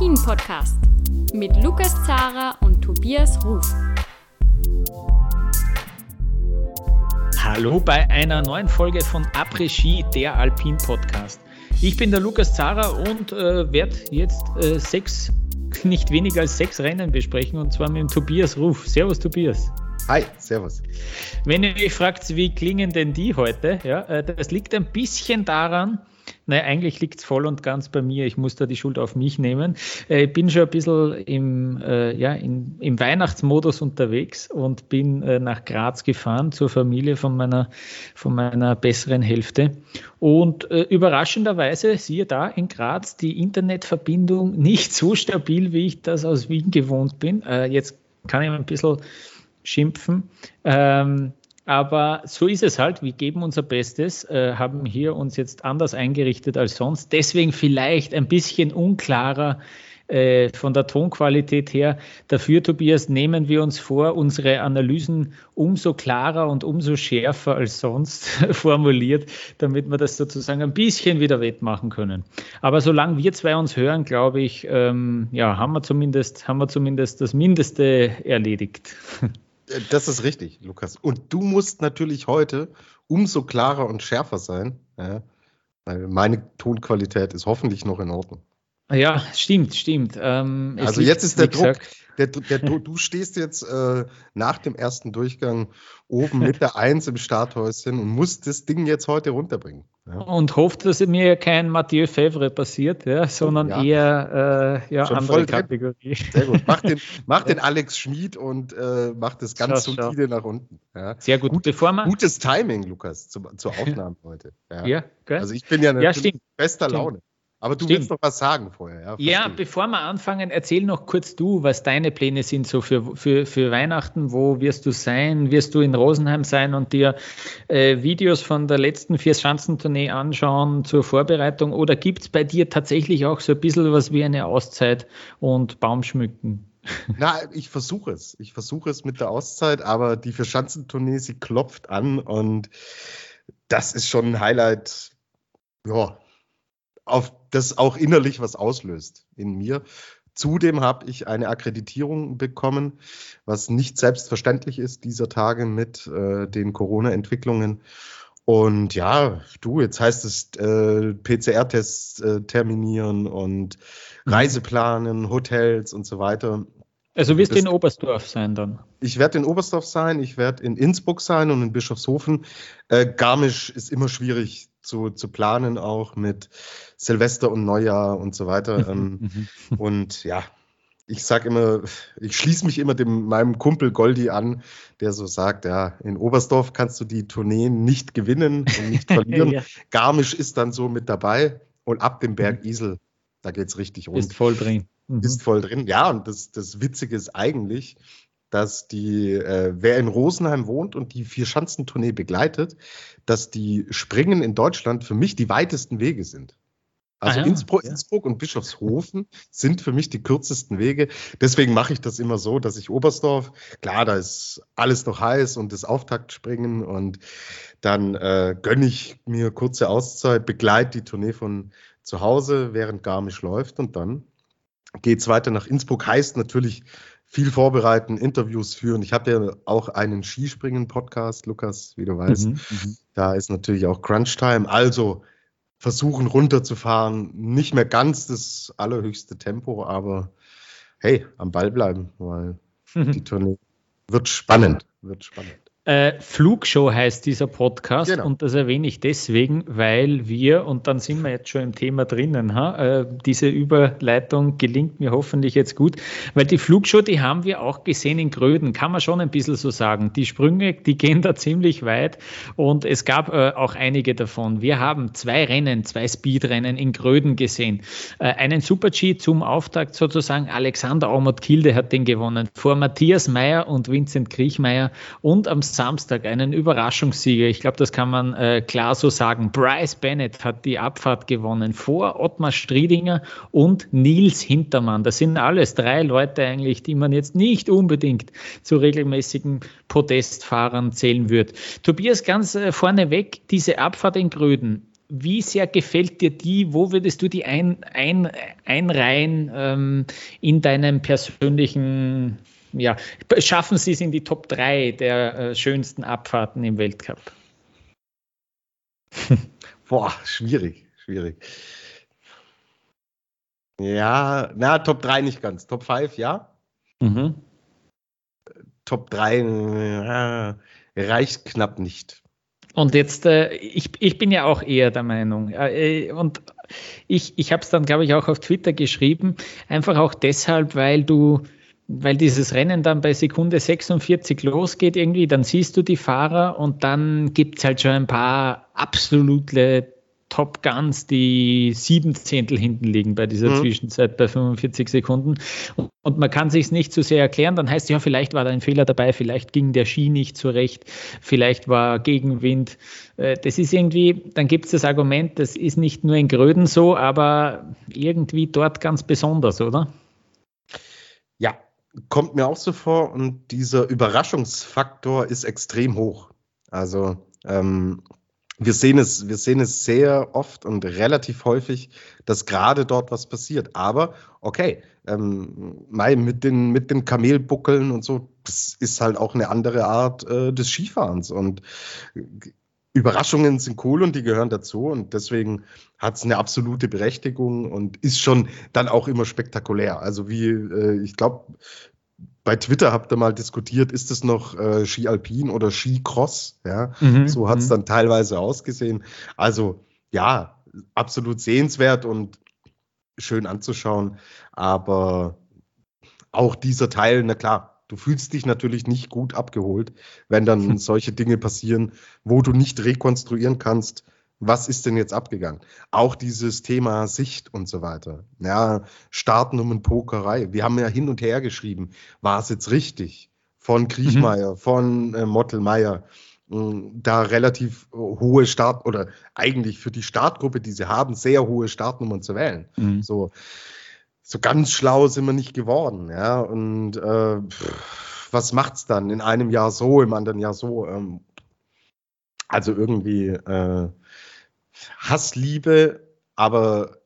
Après-Ski, der Alpin-Podcast mit Lukas Zara und Tobias Ruf. Hallo bei einer neuen Folge von Après-Ski, der Alpin-Podcast. Ich bin der Lukas Zara und äh, werde jetzt äh, sechs, nicht weniger als sechs Rennen besprechen und zwar mit dem Tobias Ruf. Servus, Tobias. Hi, servus. Wenn ihr euch fragt, wie klingen denn die heute, ja, äh, das liegt ein bisschen daran, Nein, eigentlich liegt es voll und ganz bei mir. Ich muss da die Schuld auf mich nehmen. Äh, ich bin schon ein bisschen im, äh, ja, in, im Weihnachtsmodus unterwegs und bin äh, nach Graz gefahren zur Familie von meiner, von meiner besseren Hälfte. Und äh, überraschenderweise, siehe da, in Graz die Internetverbindung nicht so stabil, wie ich das aus Wien gewohnt bin. Äh, jetzt kann ich ein bisschen schimpfen. Ähm, aber so ist es halt. Wir geben unser Bestes, äh, haben hier uns jetzt anders eingerichtet als sonst. Deswegen vielleicht ein bisschen unklarer äh, von der Tonqualität her. Dafür, Tobias, nehmen wir uns vor, unsere Analysen umso klarer und umso schärfer als sonst formuliert, damit wir das sozusagen ein bisschen wieder wettmachen können. Aber solange wir zwei uns hören, glaube ich, ähm, ja, haben wir zumindest, haben wir zumindest das Mindeste erledigt. Das ist richtig, Lukas. Und du musst natürlich heute umso klarer und schärfer sein, ja, meine Tonqualität ist hoffentlich noch in Ordnung. Ja, stimmt, stimmt. Ähm, also jetzt ist der Druck, der, der, du stehst jetzt äh, nach dem ersten Durchgang oben mit der Eins im Starthäuschen und musst das Ding jetzt heute runterbringen. Ja. Und hofft, dass mir kein Mathieu Fevre passiert, ja, sondern ja. eher äh, ja, andere Kategorie. Sehr gut. Mach den, mach den Alex Schmid und äh, mach das ganz schau, solide schau. nach unten. Sehr gut. gut Bevor man Gutes Timing, Lukas, zu, zur Aufnahme heute. Ja, ja Also ich bin ja natürlich bester. Laune. Aber du Stimmt. willst noch was sagen vorher. Ja, ja, bevor wir anfangen, erzähl noch kurz du, was deine Pläne sind so für, für, für Weihnachten. Wo wirst du sein? Wirst du in Rosenheim sein und dir äh, Videos von der letzten Vier-Schanzentournee anschauen zur Vorbereitung? Oder gibt es bei dir tatsächlich auch so ein bisschen was wie eine Auszeit und Baumschmücken? Na, ich versuche es. Ich versuche es mit der Auszeit, aber die Vier-Schanzentournee, sie klopft an und das ist schon ein Highlight. Ja, auf das auch innerlich was auslöst in mir. Zudem habe ich eine Akkreditierung bekommen, was nicht selbstverständlich ist dieser Tage mit äh, den Corona-Entwicklungen. Und ja, du, jetzt heißt es äh, PCR-Tests äh, terminieren und mhm. Reiseplanen, Hotels und so weiter. Also wirst du in Oberstdorf sein dann? Ich werde in Oberstdorf sein, ich werde in Innsbruck sein und in Bischofshofen. Äh, Garmisch ist immer schwierig zu, zu planen, auch mit Silvester und Neujahr und so weiter. ähm, und ja, ich sage immer, ich schließe mich immer dem, meinem Kumpel Goldi an, der so sagt, ja, in Oberstdorf kannst du die Tourneen nicht gewinnen und nicht verlieren. ja. Garmisch ist dann so mit dabei und ab dem Berg mhm. Isel, da geht es richtig rund. Ist voll drin. Mhm. Ist voll drin. Ja, und das, das Witzige ist eigentlich, dass die, äh, wer in Rosenheim wohnt und die Vier-Schanzentournee begleitet, dass die Springen in Deutschland für mich die weitesten Wege sind. Also ah, ja, Innsbruck, ja. Innsbruck, und Bischofshofen sind für mich die kürzesten Wege. Deswegen mache ich das immer so, dass ich Oberstdorf, klar, da ist alles noch heiß und das Auftaktspringen und dann äh, gönne ich mir kurze Auszeit, begleite die Tournee von zu Hause, während Garmisch läuft und dann geht es weiter nach Innsbruck. Heißt natürlich viel vorbereiten, Interviews führen. Ich habe ja auch einen Skispringen-Podcast, Lukas, wie du weißt. Mhm, mhm, da ist natürlich auch Crunch-Time. Also versuchen runterzufahren. Nicht mehr ganz das allerhöchste Tempo, aber hey, am Ball bleiben, weil die Tournee wird spannend. Wird spannend. Äh, Flugshow heißt dieser Podcast genau. und das erwähne ich deswegen, weil wir, und dann sind wir jetzt schon im Thema drinnen, ha, äh, diese Überleitung gelingt mir hoffentlich jetzt gut, weil die Flugshow, die haben wir auch gesehen in Gröden, kann man schon ein bisschen so sagen. Die Sprünge, die gehen da ziemlich weit und es gab äh, auch einige davon. Wir haben zwei Rennen, zwei Speedrennen in Gröden gesehen. Äh, einen Super-G zum Auftakt sozusagen, Alexander Aumert Kilde hat den gewonnen, vor Matthias Meyer und Vincent Kriechmeier und am Samstag einen Überraschungssieger. Ich glaube, das kann man äh, klar so sagen. Bryce Bennett hat die Abfahrt gewonnen vor Ottmar Striedinger und Nils Hintermann. Das sind alles drei Leute eigentlich, die man jetzt nicht unbedingt zu regelmäßigen Podestfahrern zählen wird. Tobias, ganz äh, vorneweg, diese Abfahrt in Gröden. wie sehr gefällt dir die? Wo würdest du die ein, ein, einreihen ähm, in deinem persönlichen, ja, schaffen sie es in die Top 3 der äh, schönsten Abfahrten im Weltcup? Boah, schwierig, schwierig. Ja, na, Top 3 nicht ganz. Top 5, ja. Mhm. Top 3 äh, reicht knapp nicht. Und jetzt, äh, ich, ich bin ja auch eher der Meinung, äh, und ich, ich habe es dann, glaube ich, auch auf Twitter geschrieben, einfach auch deshalb, weil du, weil dieses Rennen dann bei Sekunde 46 losgeht irgendwie, dann siehst du die Fahrer und dann gibt es halt schon ein paar absolute Top Guns, die sieben Zehntel hinten liegen bei dieser mhm. Zwischenzeit bei 45 Sekunden. Und, man kann sich nicht zu so sehr erklären. Dann heißt es ja, vielleicht war da ein Fehler dabei, vielleicht ging der Ski nicht zurecht, vielleicht war Gegenwind. Äh, das ist irgendwie, dann gibt es das Argument, das ist nicht nur in Gröden so, aber irgendwie dort ganz besonders, oder? Ja, kommt mir auch so vor und dieser Überraschungsfaktor ist extrem hoch. Also ähm, wir sehen es, wir sehen es sehr oft und relativ häufig, dass gerade dort was passiert. Aber okay, ähm, mit den, mit den Kamelbuckeln und so, das ist halt auch eine andere Art äh, des Skifahrens. Und Überraschungen sind cool und die gehören dazu. Und deswegen hat es eine absolute Berechtigung und ist schon dann auch immer spektakulär. Also wie, äh, ich glaube, bei Twitter habt ihr mal diskutiert, ist es noch äh, Ski Alpin oder Ski Cross? Ja, mhm, so hat es mhm. dann teilweise ausgesehen. Also ja, absolut sehenswert und schön anzuschauen. Aber auch dieser Teil, na klar, du fühlst dich natürlich nicht gut abgeholt, wenn dann solche Dinge passieren, wo du nicht rekonstruieren kannst, was ist denn jetzt abgegangen? Auch dieses Thema Sicht und so weiter. Ja, Startnummern-Pokerei. Wir haben ja hin und her geschrieben, war es jetzt richtig? Von Kriechmeier, mhm. von äh, Mottelmeier, da relativ hohe Start oder eigentlich für die Startgruppe, die sie haben, sehr hohe Startnummern zu wählen. Mhm. So, so ganz schlau sind wir nicht geworden. Ja, und äh, was macht's dann? In einem Jahr so, im anderen Jahr so. Ähm, also irgendwie äh, Hassliebe, aber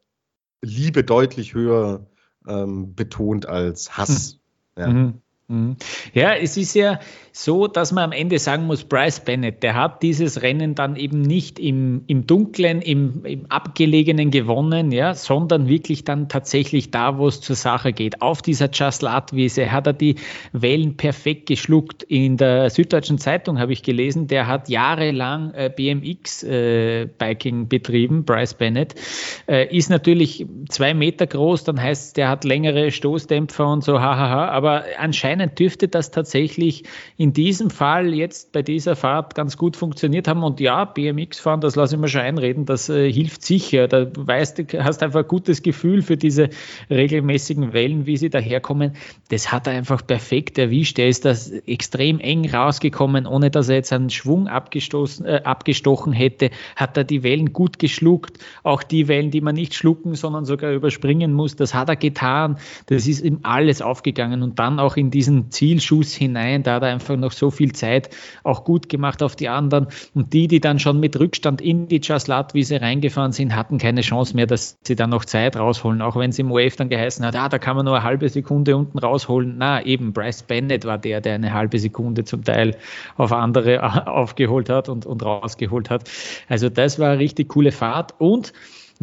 Liebe deutlich höher ähm, betont als Hass. Hm. Ja. Mhm. Mhm. Ja, es ist ja so, dass man am Ende sagen muss, Bryce Bennett, der hat dieses Rennen dann eben nicht im, im Dunklen, im, im Abgelegenen gewonnen, ja, sondern wirklich dann tatsächlich da, wo es zur Sache geht. Auf dieser Just Lat-Wiese hat er die Wellen perfekt geschluckt. In der Süddeutschen Zeitung habe ich gelesen, der hat jahrelang äh, BMX-Biking äh, betrieben, Bryce Bennett. Äh, ist natürlich zwei Meter groß, dann heißt es, der hat längere Stoßdämpfer und so, hahaha, aber anscheinend anscheinend dürfte das tatsächlich in diesem Fall jetzt bei dieser Fahrt ganz gut funktioniert haben. Und ja, BMX-Fahren, das lasse ich mir schon einreden, das äh, hilft sicher. Da weißt du, hast einfach ein gutes Gefühl für diese regelmäßigen Wellen, wie sie daherkommen. Das hat er einfach perfekt erwischt. Er ist das extrem eng rausgekommen, ohne dass er jetzt einen Schwung abgestoßen, äh, abgestochen hätte. Hat er die Wellen gut geschluckt. Auch die Wellen, die man nicht schlucken, sondern sogar überspringen muss, das hat er getan. Das ist ihm alles aufgegangen. Und dann auch in diesen Zielschuss hinein. Da hat er einfach noch so viel Zeit auch gut gemacht auf die anderen. Und die, die dann schon mit Rückstand in die Jaslat-Wiese reingefahren sind, hatten keine Chance mehr, dass sie dann noch Zeit rausholen. Auch wenn es im Wave dann geheißen hat, ah, da kann man nur eine halbe Sekunde unten rausholen. Na, eben Bryce Bennett war der, der eine halbe Sekunde zum Teil auf andere aufgeholt hat und, und rausgeholt hat. Also das war eine richtig coole Fahrt. Und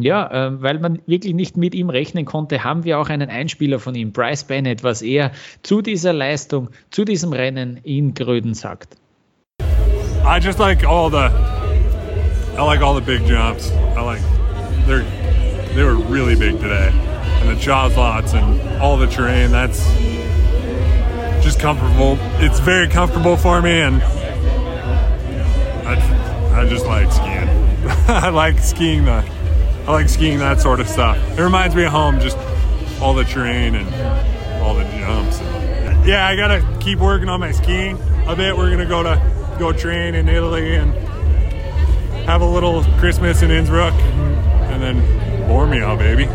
ja, äh, weil man wirklich nicht mit ihm rechnen konnte, haben wir auch einen Einspieler von ihm, Bryce Bennett, was er zu dieser Leistung, zu diesem Rennen in Gröden sagt. I just like all the, I like all the big jumps. I like, they're, they were really big today. And the jaws lots and all the terrain, that's just comfortable. It's very comfortable for me and I, I just like skiing. I like skiing the I like skiing that sort of stuff. It reminds me of home, just all the terrain and all the jumps. Yeah, I gotta keep working on my skiing. I bet we're gonna go to go train in Italy and have a little Christmas in Innsbruck and then Bormio, baby.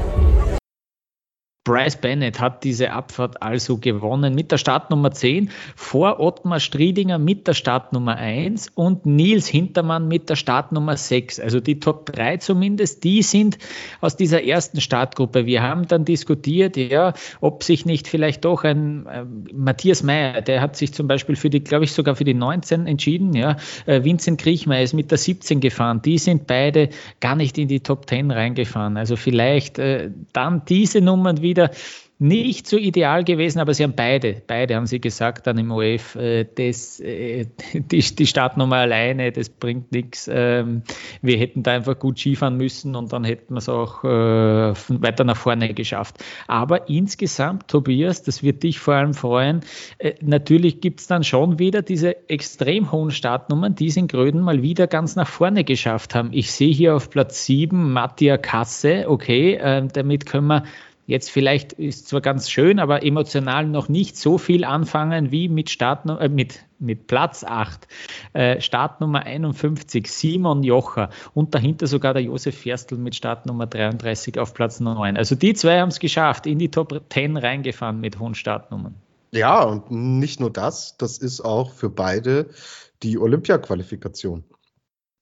Bryce Bennett hat diese Abfahrt also gewonnen mit der Startnummer 10 vor Ottmar Striedinger mit der Startnummer 1 und Nils Hintermann mit der Startnummer 6. Also die Top 3 zumindest, die sind aus dieser ersten Startgruppe. Wir haben dann diskutiert, ja, ob sich nicht vielleicht doch ein äh, Matthias Meyer, der hat sich zum Beispiel für die, glaube ich, sogar für die 19 entschieden, ja. Äh, Vincent Kriechmeier ist mit der 17 gefahren. Die sind beide gar nicht in die Top 10 reingefahren. Also vielleicht äh, dann diese Nummern wieder wieder nicht so ideal gewesen, aber sie haben beide, beide haben sie gesagt dann im OF, äh, das, äh, die, die Startnummer alleine, das bringt nichts. Ähm, wir hätten da einfach gut Skifahren müssen und dann hätten wir es auch äh, weiter nach vorne geschafft. Aber insgesamt, Tobias, das wird dich vor allem freuen, äh, natürlich gibt es dann schon wieder diese extrem hohen Startnummern, die es in Gröden mal wieder ganz nach vorne geschafft haben. Ich sehe hier auf Platz 7 Mattia Kasse, okay, äh, damit können wir jetzt vielleicht ist zwar ganz schön, aber emotional noch nicht so viel anfangen wie mit Start, äh, mit, mit Platz 8. Äh, Startnummer 51, Simon Jocher und dahinter sogar der Josef Ferstl mit Startnummer 33 auf Platz 9. Also die zwei haben es geschafft, in die Top 10 reingefahren mit hohen Startnummern. Ja, und nicht nur das, das ist auch für beide die Olympia-Qualifikation.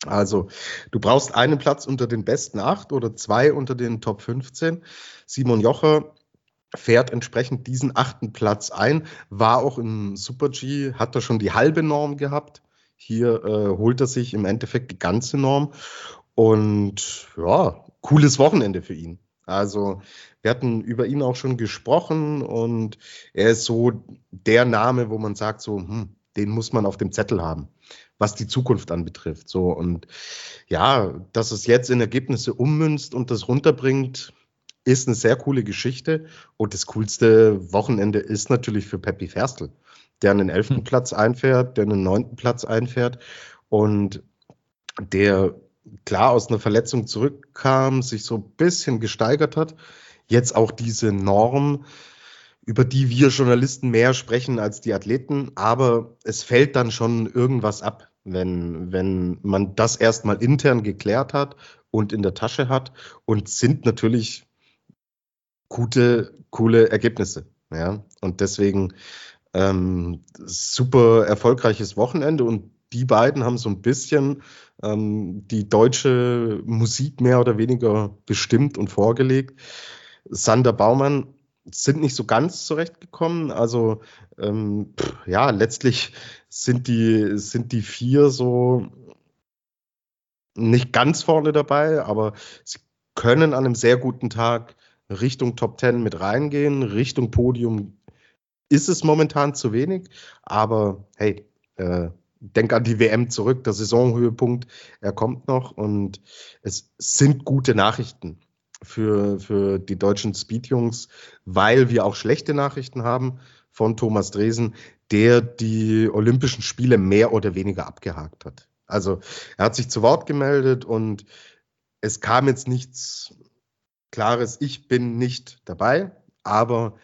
Also du brauchst einen Platz unter den besten acht oder zwei unter den Top 15. Simon Jocher fährt entsprechend diesen achten Platz ein, war auch im Super G, hat er schon die halbe Norm gehabt. Hier äh, holt er sich im Endeffekt die ganze Norm. Und ja, cooles Wochenende für ihn. Also wir hatten über ihn auch schon gesprochen und er ist so der Name, wo man sagt, so, hm, den muss man auf dem Zettel haben was die Zukunft anbetrifft. So und ja, dass es jetzt in Ergebnisse ummünzt und das runterbringt, ist eine sehr coole Geschichte. Und das coolste Wochenende ist natürlich für Peppi Ferstl, der einen elften hm. Platz einfährt, der einen neunten Platz einfährt und der klar aus einer Verletzung zurückkam, sich so ein bisschen gesteigert hat. Jetzt auch diese Norm, über die wir Journalisten mehr sprechen als die Athleten, aber es fällt dann schon irgendwas ab, wenn, wenn man das erstmal intern geklärt hat und in der Tasche hat und sind natürlich gute, coole Ergebnisse. Ja, und deswegen ähm, super erfolgreiches Wochenende und die beiden haben so ein bisschen ähm, die deutsche Musik mehr oder weniger bestimmt und vorgelegt. Sander Baumann sind nicht so ganz zurechtgekommen. Also ähm, pff, ja, letztlich sind die, sind die vier so nicht ganz vorne dabei, aber sie können an einem sehr guten Tag Richtung Top Ten mit reingehen. Richtung Podium ist es momentan zu wenig, aber hey, äh, denk an die WM zurück, der Saisonhöhepunkt, er kommt noch und es sind gute Nachrichten für, für die deutschen Speedjungs, weil wir auch schlechte Nachrichten haben von Thomas Dresen, der die Olympischen Spiele mehr oder weniger abgehakt hat. Also er hat sich zu Wort gemeldet und es kam jetzt nichts Klares, ich bin nicht dabei, aber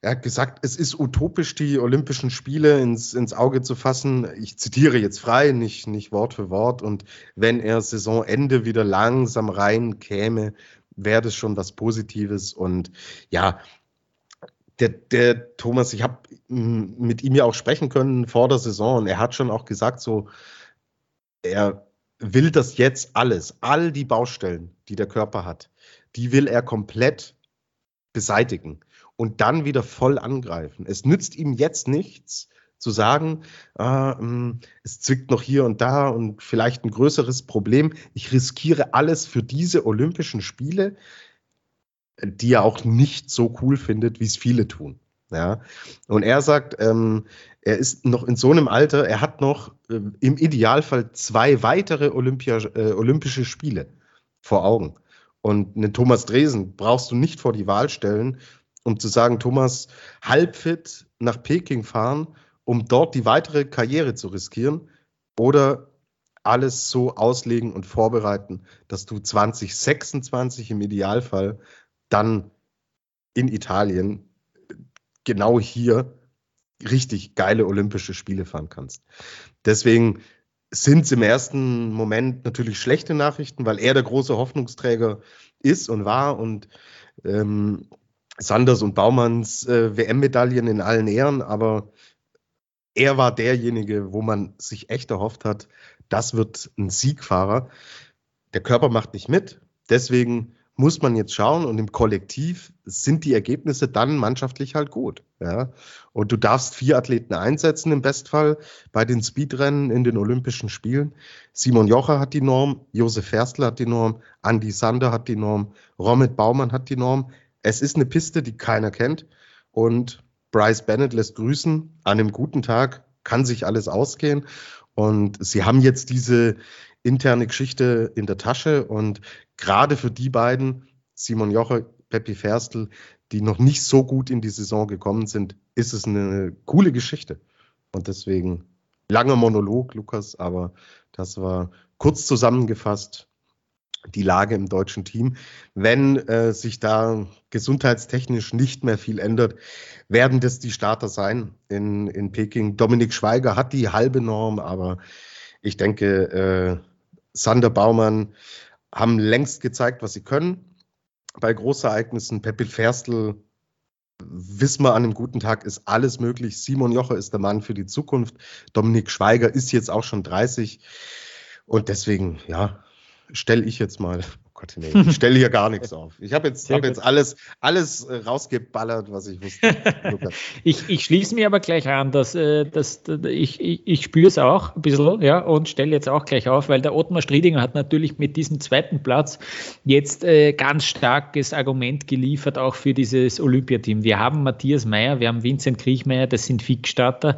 er hat gesagt, es ist utopisch, die Olympischen Spiele ins, ins Auge zu fassen. Ich zitiere jetzt frei, nicht, nicht Wort für Wort. Und wenn er Saisonende wieder langsam rein käme, wäre das schon was Positives. Und ja, der, der Thomas, ich habe mit ihm ja auch sprechen können vor der Saison und er hat schon auch gesagt, so, er will das jetzt alles, all die Baustellen, die der Körper hat, die will er komplett beseitigen und dann wieder voll angreifen. Es nützt ihm jetzt nichts, zu sagen, hm, es zwickt noch hier und da und vielleicht ein größeres Problem. Ich riskiere alles für diese Olympischen Spiele, die er auch nicht so cool findet, wie es viele tun. Ja, und er sagt, ähm, er ist noch in so einem Alter, er hat noch äh, im Idealfall zwei weitere Olympia, äh, Olympische Spiele vor Augen. Und einen Thomas Dresen brauchst du nicht vor die Wahl stellen, um zu sagen, Thomas, halbfit nach Peking fahren um dort die weitere Karriere zu riskieren oder alles so auslegen und vorbereiten, dass du 2026 im Idealfall dann in Italien genau hier richtig geile Olympische Spiele fahren kannst. Deswegen sind es im ersten Moment natürlich schlechte Nachrichten, weil er der große Hoffnungsträger ist und war und ähm, Sanders und Baumanns äh, WM-Medaillen in allen Ehren, aber er war derjenige, wo man sich echt erhofft hat, das wird ein Siegfahrer. Der Körper macht nicht mit, deswegen muss man jetzt schauen und im Kollektiv sind die Ergebnisse dann mannschaftlich halt gut. Ja? Und du darfst vier Athleten einsetzen im Bestfall bei den Speedrennen in den Olympischen Spielen. Simon Jocher hat die Norm, Josef Ferstl hat die Norm, Andy Sander hat die Norm, Romit Baumann hat die Norm. Es ist eine Piste, die keiner kennt und Bryce Bennett lässt grüßen. An einem guten Tag kann sich alles ausgehen und sie haben jetzt diese interne Geschichte in der Tasche und gerade für die beiden, Simon Joche, Peppi Ferstl, die noch nicht so gut in die Saison gekommen sind, ist es eine coole Geschichte. Und deswegen langer Monolog, Lukas, aber das war kurz zusammengefasst die Lage im deutschen Team. Wenn äh, sich da gesundheitstechnisch nicht mehr viel ändert, werden das die Starter sein in, in Peking. Dominik Schweiger hat die halbe Norm, aber ich denke, äh, Sander Baumann haben längst gezeigt, was sie können. Bei Großereignissen, Pepil Ferstl, wissen wir an einem guten Tag, ist alles möglich. Simon Jocher ist der Mann für die Zukunft. Dominik Schweiger ist jetzt auch schon 30. Und deswegen, ja, stelle ich jetzt mal Gott, nee, ich stelle hier gar nichts auf. Ich habe jetzt, hab jetzt alles, alles äh, rausgeballert, was ich wusste. ich, ich schließe mir aber gleich an, dass, äh, dass, ich, ich, ich spüre es auch ein bisschen ja, und stelle jetzt auch gleich auf, weil der Ottmar Striedinger hat natürlich mit diesem zweiten Platz jetzt äh, ganz starkes Argument geliefert, auch für dieses Olympiateam. Wir haben Matthias Meyer, wir haben Vincent Kriechmeier, das sind Fixstarter.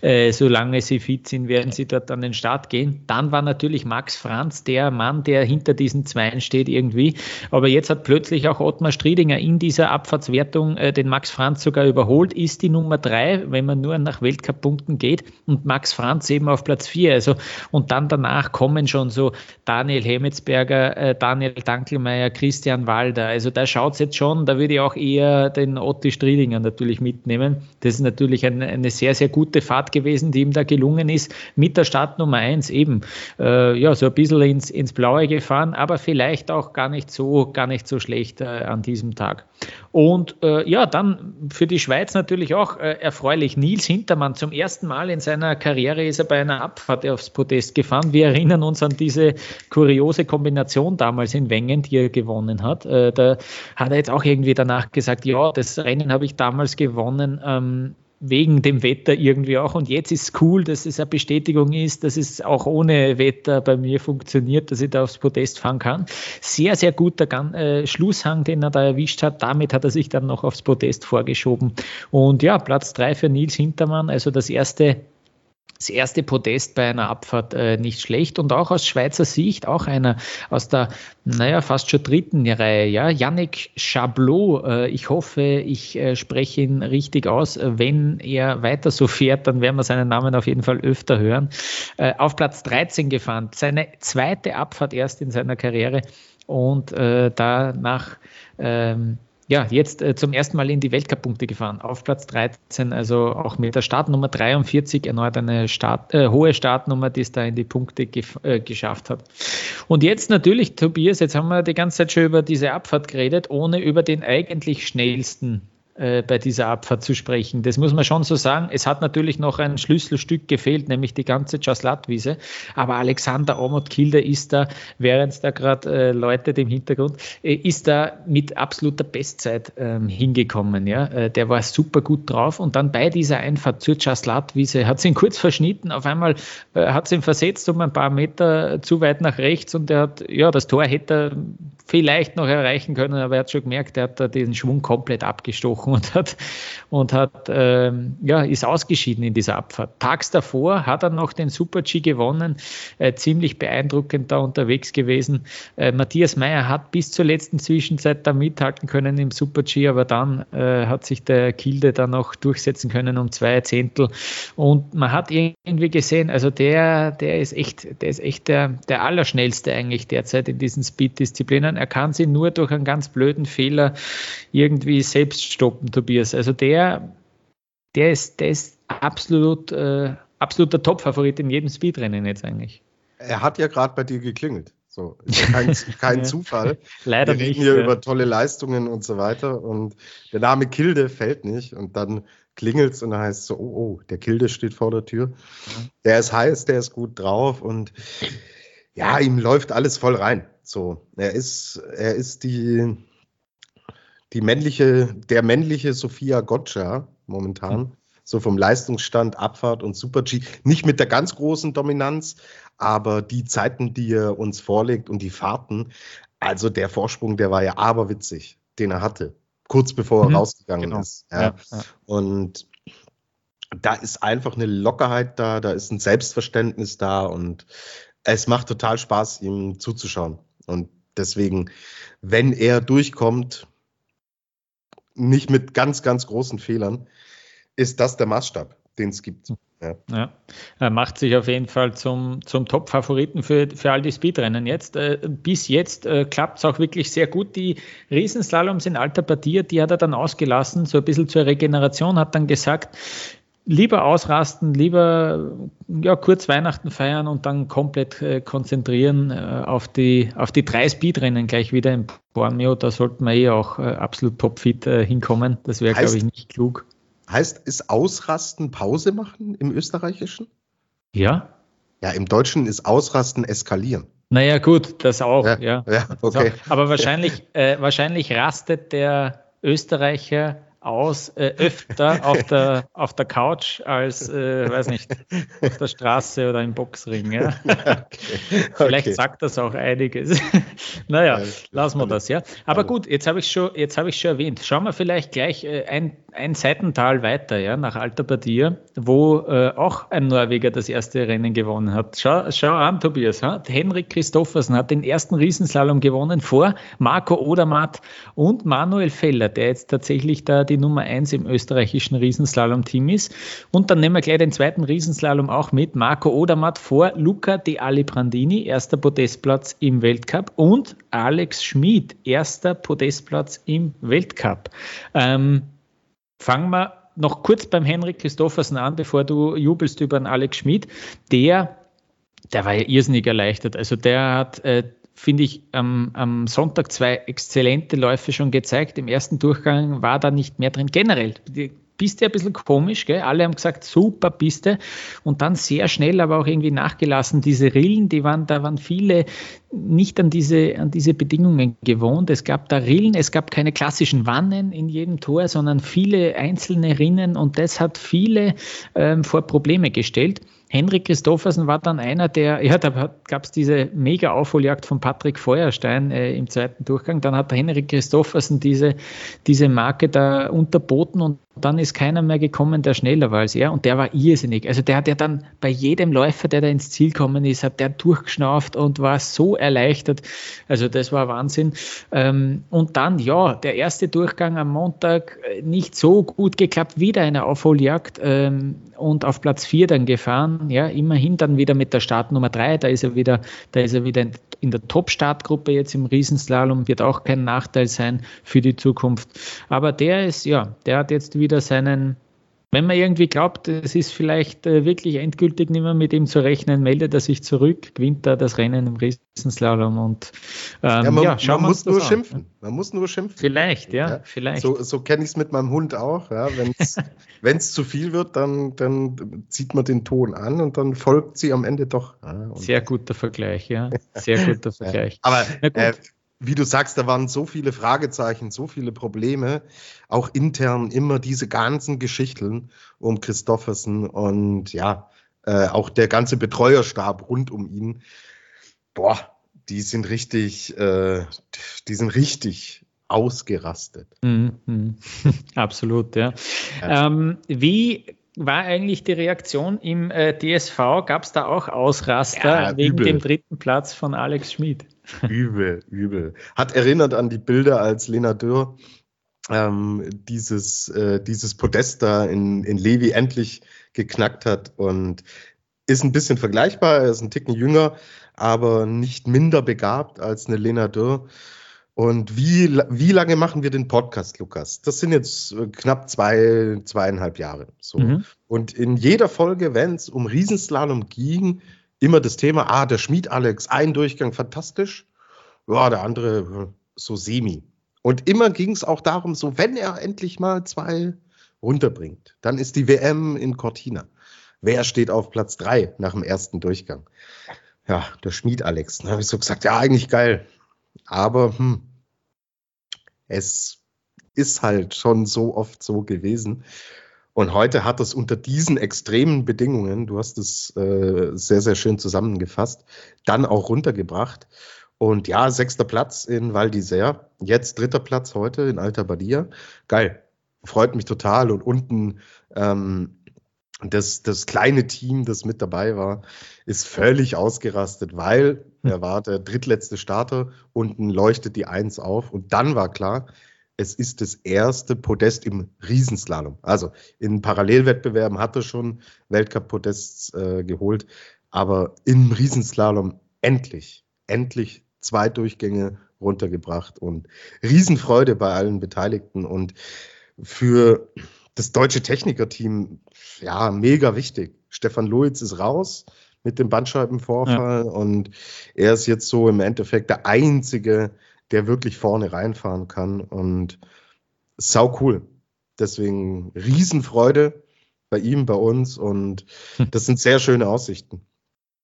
Äh, solange sie fit sind, werden sie dort an den Start gehen. Dann war natürlich Max Franz der Mann, der hinter diesen Zweien steht geht irgendwie. Aber jetzt hat plötzlich auch Ottmar Striedinger in dieser Abfahrtswertung äh, den Max Franz sogar überholt, ist die Nummer drei, wenn man nur nach Weltcup-Punkten geht und Max Franz eben auf Platz vier. Also, und dann danach kommen schon so Daniel Hemmetsberger, äh, Daniel Dankelmeier, Christian Walder. Also da schaut es jetzt schon, da würde ich auch eher den Otti Striedinger natürlich mitnehmen. Das ist natürlich ein, eine sehr, sehr gute Fahrt gewesen, die ihm da gelungen ist, mit der Startnummer eins eben, äh, ja, so ein bisschen ins, ins Blaue gefahren, aber vielleicht auch gar nicht so, gar nicht so schlecht äh, an diesem Tag. Und äh, ja, dann für die Schweiz natürlich auch äh, erfreulich. Nils Hintermann zum ersten Mal in seiner Karriere ist er bei einer Abfahrt aufs Podest gefahren. Wir erinnern uns an diese kuriose Kombination damals in Wengen, die er gewonnen hat. Äh, da hat er jetzt auch irgendwie danach gesagt, ja, das Rennen habe ich damals gewonnen. Ähm, wegen dem Wetter irgendwie auch. Und jetzt ist es cool, dass es eine Bestätigung ist, dass es auch ohne Wetter bei mir funktioniert, dass ich da aufs Podest fahren kann. Sehr, sehr guter äh, Schlusshang, den er da erwischt hat. Damit hat er sich dann noch aufs Podest vorgeschoben. Und ja, Platz drei für Nils Hintermann, also das erste das erste Podest bei einer Abfahrt äh, nicht schlecht. Und auch aus Schweizer Sicht auch einer aus der, naja, fast schon dritten Reihe, ja, Yannick Chablot, äh, ich hoffe, ich äh, spreche ihn richtig aus, wenn er weiter so fährt, dann werden wir seinen Namen auf jeden Fall öfter hören, äh, auf Platz 13 gefahren, seine zweite Abfahrt erst in seiner Karriere. Und äh, danach ähm, ja, jetzt äh, zum ersten Mal in die Weltcup-Punkte gefahren, auf Platz 13, also auch mit der Startnummer 43 erneut eine Start, äh, hohe Startnummer, die es da in die Punkte äh, geschafft hat. Und jetzt natürlich, Tobias, jetzt haben wir die ganze Zeit schon über diese Abfahrt geredet, ohne über den eigentlich schnellsten äh, bei dieser Abfahrt zu sprechen. Das muss man schon so sagen. Es hat natürlich noch ein Schlüsselstück gefehlt, nämlich die ganze Jaslat-Wiese. Aber Alexander Omot Kilde ist da, während es da gerade äh, läutet im Hintergrund, äh, ist da mit absoluter Bestzeit ähm, hingekommen. Ja? Äh, der war super gut drauf und dann bei dieser Einfahrt zur Jaslat-Wiese hat sie ihn kurz verschnitten. Auf einmal äh, hat sie ihn versetzt um ein paar Meter zu weit nach rechts und er hat, ja, das Tor hätte er vielleicht noch erreichen können, aber er hat schon gemerkt, er hat da den Schwung komplett abgestochen und hat, und hat ähm, ja, ist ausgeschieden in dieser Abfahrt. Tags davor hat er noch den Super-G gewonnen, äh, ziemlich beeindruckend da unterwegs gewesen. Äh, Matthias Meyer hat bis zur letzten Zwischenzeit da mithalten können im Super-G, aber dann äh, hat sich der Kilde dann noch durchsetzen können um zwei Zehntel. Und man hat irgendwie gesehen, also der, der ist echt, der ist echt der, der Allerschnellste eigentlich derzeit in diesen Speed-Disziplinen. Er kann sie nur durch einen ganz blöden Fehler irgendwie selbst stoppen stoppen, Tobias. Also der, der ist, der ist absolut, äh, absoluter Top-Favorit in jedem Speedrennen jetzt eigentlich. Er hat ja gerade bei dir geklingelt. So, ja kein, kein ja. Zufall. Leider Wir reden nicht. hier ja. über tolle Leistungen und so weiter. Und der Name Kilde fällt nicht. Und dann klingelt es und dann heißt es so, oh, oh, der Kilde steht vor der Tür. Der ist heiß, der ist gut drauf und ja, ihm läuft alles voll rein. So, er ist, er ist die, die männliche, der männliche Sophia Gotcha momentan. So vom Leistungsstand, Abfahrt und Super-G. Nicht mit der ganz großen Dominanz, aber die Zeiten, die er uns vorlegt und die Fahrten, also der Vorsprung, der war ja aberwitzig, den er hatte, kurz bevor er Mhm, rausgegangen genau. ist. Ja. Ja, ja. Und da ist einfach eine Lockerheit da, da ist ein Selbstverständnis da und es macht total Spaß, ihm zuzuschauen. Und deswegen, wenn er durchkommt, nicht mit ganz, ganz großen Fehlern, ist das der Maßstab, den es gibt. Ja. Ja, er macht sich auf jeden Fall zum, zum Top-Favoriten für, für all die Speedrennen jetzt. Äh, bis jetzt äh, klappt es auch wirklich sehr gut. Die Riesenslaloms in alter Partie, die hat er dann ausgelassen, so ein bisschen zur Regeneration, hat dann gesagt, lieber ausrasten, lieber ja, kurz Weihnachten feiern und dann komplett äh, konzentrieren äh, auf, die, auf die drei Speedrennen gleich wieder in Bormio. Da sollten wir eh auch äh, absolut topfit äh, hinkommen. Das wäre, glaube ich, nicht klug. Heißt, ist Ausrasten Pause machen im Österreichischen? Ja, Ja, im Deutschen ist Ausrasten eskalieren. Naja, gut, das auch, ja. Ja, ja, okay. So, aber wahrscheinlich, äh, wahrscheinlich rastet der Österreicher aus äh, öfter auf der, auf der Couch als, äh, weiß nicht, auf der Straße oder im Boxring. Ja? Vielleicht Okay. sagt das auch einiges. naja, Ja, lassen wir das, ja. Aber gut, jetzt habe ich schon, jetzt habe ich schon erwähnt. Schauen wir vielleicht gleich äh, ein, ein Seitental weiter, ja, nach Alta Badia, wo äh, auch ein Norweger das erste Rennen gewonnen hat. Schau, schau an, Tobias. Ha? Henrik Christoffersen hat den ersten Riesenslalom gewonnen vor Marco Odermatt und Manuel Feller, der jetzt tatsächlich da die Nummer eins im österreichischen Riesenslalom-Team ist. Und dann nehmen wir gleich den zweiten Riesenslalom auch mit. Marco Odermatt vor Luca De Alibrandini, erster Podestplatz im Weltcup und Alex Schmid, erster Podestplatz im Weltcup. Ähm, fangen wir noch kurz beim Henrik Christoffersen an, bevor du jubelst über den Alex Schmid. Der, der war ja irrsinnig erleichtert. Also der hat, äh, finde ich, am, am Sonntag zwei exzellente Läufe schon gezeigt. Im ersten Durchgang war da nicht mehr drin. Generell, die Piste ein bisschen komisch, gell? alle haben gesagt, super Piste und dann sehr schnell, aber auch irgendwie nachgelassen. Diese Rillen, die waren, da waren viele nicht an diese, an diese Bedingungen gewohnt. Es gab da Rillen, es gab keine klassischen Wannen in jedem Tor, sondern viele einzelne Rinnen und das hat viele ähm, vor Probleme gestellt. Henrik Christoffersen war dann einer, der, ja, da gab es diese mega Aufholjagd von Patrick Feuerstein äh, im zweiten Durchgang. Dann hat Henrik Christoffersen diese, diese Marke da unterboten und dann ist keiner mehr gekommen, der schneller war als er und der war irrsinnig. Also der hat ja dann bei jedem Läufer, der da ins Ziel gekommen ist, hat der durchgeschnauft und war so erleichtert. Also das war Wahnsinn. Ähm, und dann, ja, der erste Durchgang am Montag äh, nicht so gut geklappt, wieder eine Aufholjagd ähm, und auf Platz 4 dann gefahren. Ja, immerhin dann wieder mit der Startnummer 3, da ist er wieder, da ist er wieder in, der Top-Startgruppe jetzt im Riesenslalom, wird auch kein Nachteil sein für die Zukunft. Aber der ist, ja, der hat jetzt wieder seinen, wenn man irgendwie glaubt, es ist vielleicht äh, wirklich endgültig nicht mehr mit ihm zu rechnen, meldet er sich zurück, gewinnt er das Rennen im Riesenslalom und ähm, Ja, man, ja, man muss nur an. schimpfen. Man muss nur schimpfen. Vielleicht, ja, Ja, vielleicht. So, so kenne ich es mit meinem Hund auch. Ja. Wenn es zu viel wird, dann, dann zieht man den Ton an und dann folgt sie am Ende doch. Und- Sehr guter Vergleich, ja. Sehr guter Vergleich. Aber gut. äh, wie du sagst, da waren so viele Fragezeichen, so viele Probleme, auch intern immer diese ganzen Geschichten um Christoffersen und ja, äh, auch der ganze Betreuerstab rund um ihn. Boah, die sind richtig, äh, die sind richtig ausgerastet. Mhm, mhm. Absolut, ja. Ja. Ähm, wie war eigentlich die Reaktion im äh, DSV? Gab es da auch Ausraster Ja, wegen übel. dem dritten Platz von Alex Schmid? Übel, übel. Hat erinnert an die Bilder, als Lena Dürr ähm, dieses, äh, dieses Podest da in, in Levi endlich geknackt hat und ist ein bisschen vergleichbar. Er ist ein Ticken jünger, aber nicht minder begabt als eine Lena Dürr. Und wie, wie lange machen wir den Podcast, Lukas? Das sind jetzt äh, knapp zwei, zweieinhalb Jahre. So. Mhm. Und in jeder Folge, wenn es um Riesenslalom ging, immer das Thema, ah, der Schmied Alex, ein Durchgang fantastisch, ja, der andere so semi. Und immer ging es auch darum, so wenn er endlich mal zwei runterbringt, dann ist die WM in Cortina. Wer steht auf Platz drei nach dem ersten Durchgang? Ja, der Schmied Alex. Dann habe ich so gesagt, ja, eigentlich geil. Aber hm, es ist halt schon so oft so gewesen. Und heute hat es unter diesen extremen Bedingungen, du hast es äh, sehr, sehr schön zusammengefasst, dann auch runtergebracht. Und ja, sechster Platz in Val d'Isère, jetzt dritter Platz heute in Alta Badia. Geil, freut mich total. Und unten ähm, das, das kleine Team, das mit dabei war, ist völlig ausgerastet, weil hm. er war der drittletzte Starter, unten leuchtet die Eins auf und dann war klar, es ist das erste Podest im Riesenslalom. Also in Parallelwettbewerben hat er schon Weltcup-Podests äh, geholt, aber im Riesenslalom endlich, endlich zwei Durchgänge runtergebracht und Riesenfreude bei allen Beteiligten und für das deutsche Technikerteam, ja, mega wichtig. Stefan Luiz ist raus mit dem Bandscheibenvorfall ja. und er ist jetzt so im Endeffekt der Einzige, der wirklich vorne reinfahren kann und sau cool. Deswegen Riesenfreude bei ihm, bei uns und hm. das sind sehr schöne Aussichten.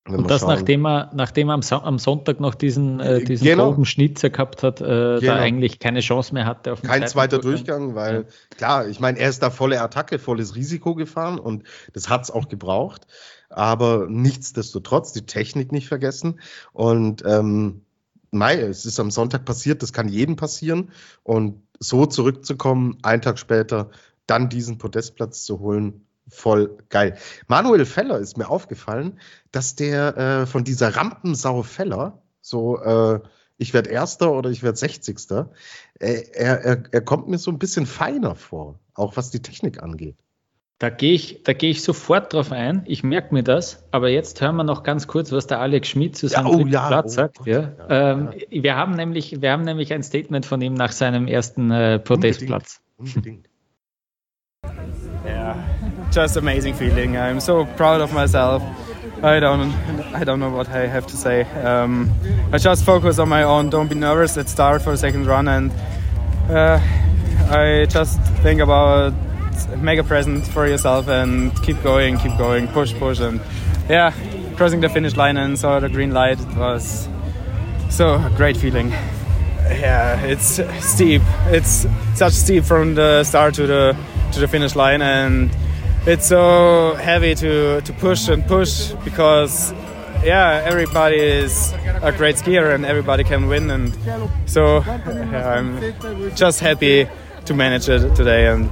Und das, nachdem er, nachdem er am, am Sonntag noch diesen, äh, diesen genau. groben Schnitzer gehabt hat, äh, genau. da eigentlich keine Chance mehr hatte. Auf Kein zweiter Durchgang, weil ja. klar, ich meine, er ist da volle Attacke, volles Risiko gefahren und das hat es auch gebraucht. Aber nichtsdestotrotz, die Technik nicht vergessen. Und ähm, Mai, es ist am Sonntag passiert, das kann jedem passieren. Und so zurückzukommen, einen Tag später, dann diesen Podestplatz zu holen, voll geil. Manuel Feller ist mir aufgefallen, dass der äh, von dieser Rampensau Feller, so äh, ich werde Erster oder ich werde Sechzigster, äh, er, er, er kommt mir so ein bisschen feiner vor, auch was die Technik angeht. Da gehe ich, da ich sofort drauf ein. Ich merke mir das. Aber jetzt hören wir noch ganz kurz, was der Alex Schmidt zu seinem ja, oh, ja, Platz oh, sagt. Ja. Ähm, wir, haben nämlich, wir haben nämlich ein Statement von ihm nach seinem ersten äh, Podestplatz. Unbedingt. Unbedingt. Yeah, just amazing feeling. I'm so proud of myself. I don't, I don't know what I have to say. Um, I just focus on my own. Don't be nervous. Let's start for the second run, and uh, I just think about make a present for yourself and keep going, keep going, push, push, and yeah, crossing the finish line and saw the green light. It was so a great feeling. Yeah, it's steep. It's such steep from the start to the to the finish line, and it's so heavy to to push and push because yeah, everybody is a great skier and everybody can win, and so yeah, I'm just happy to manage it today and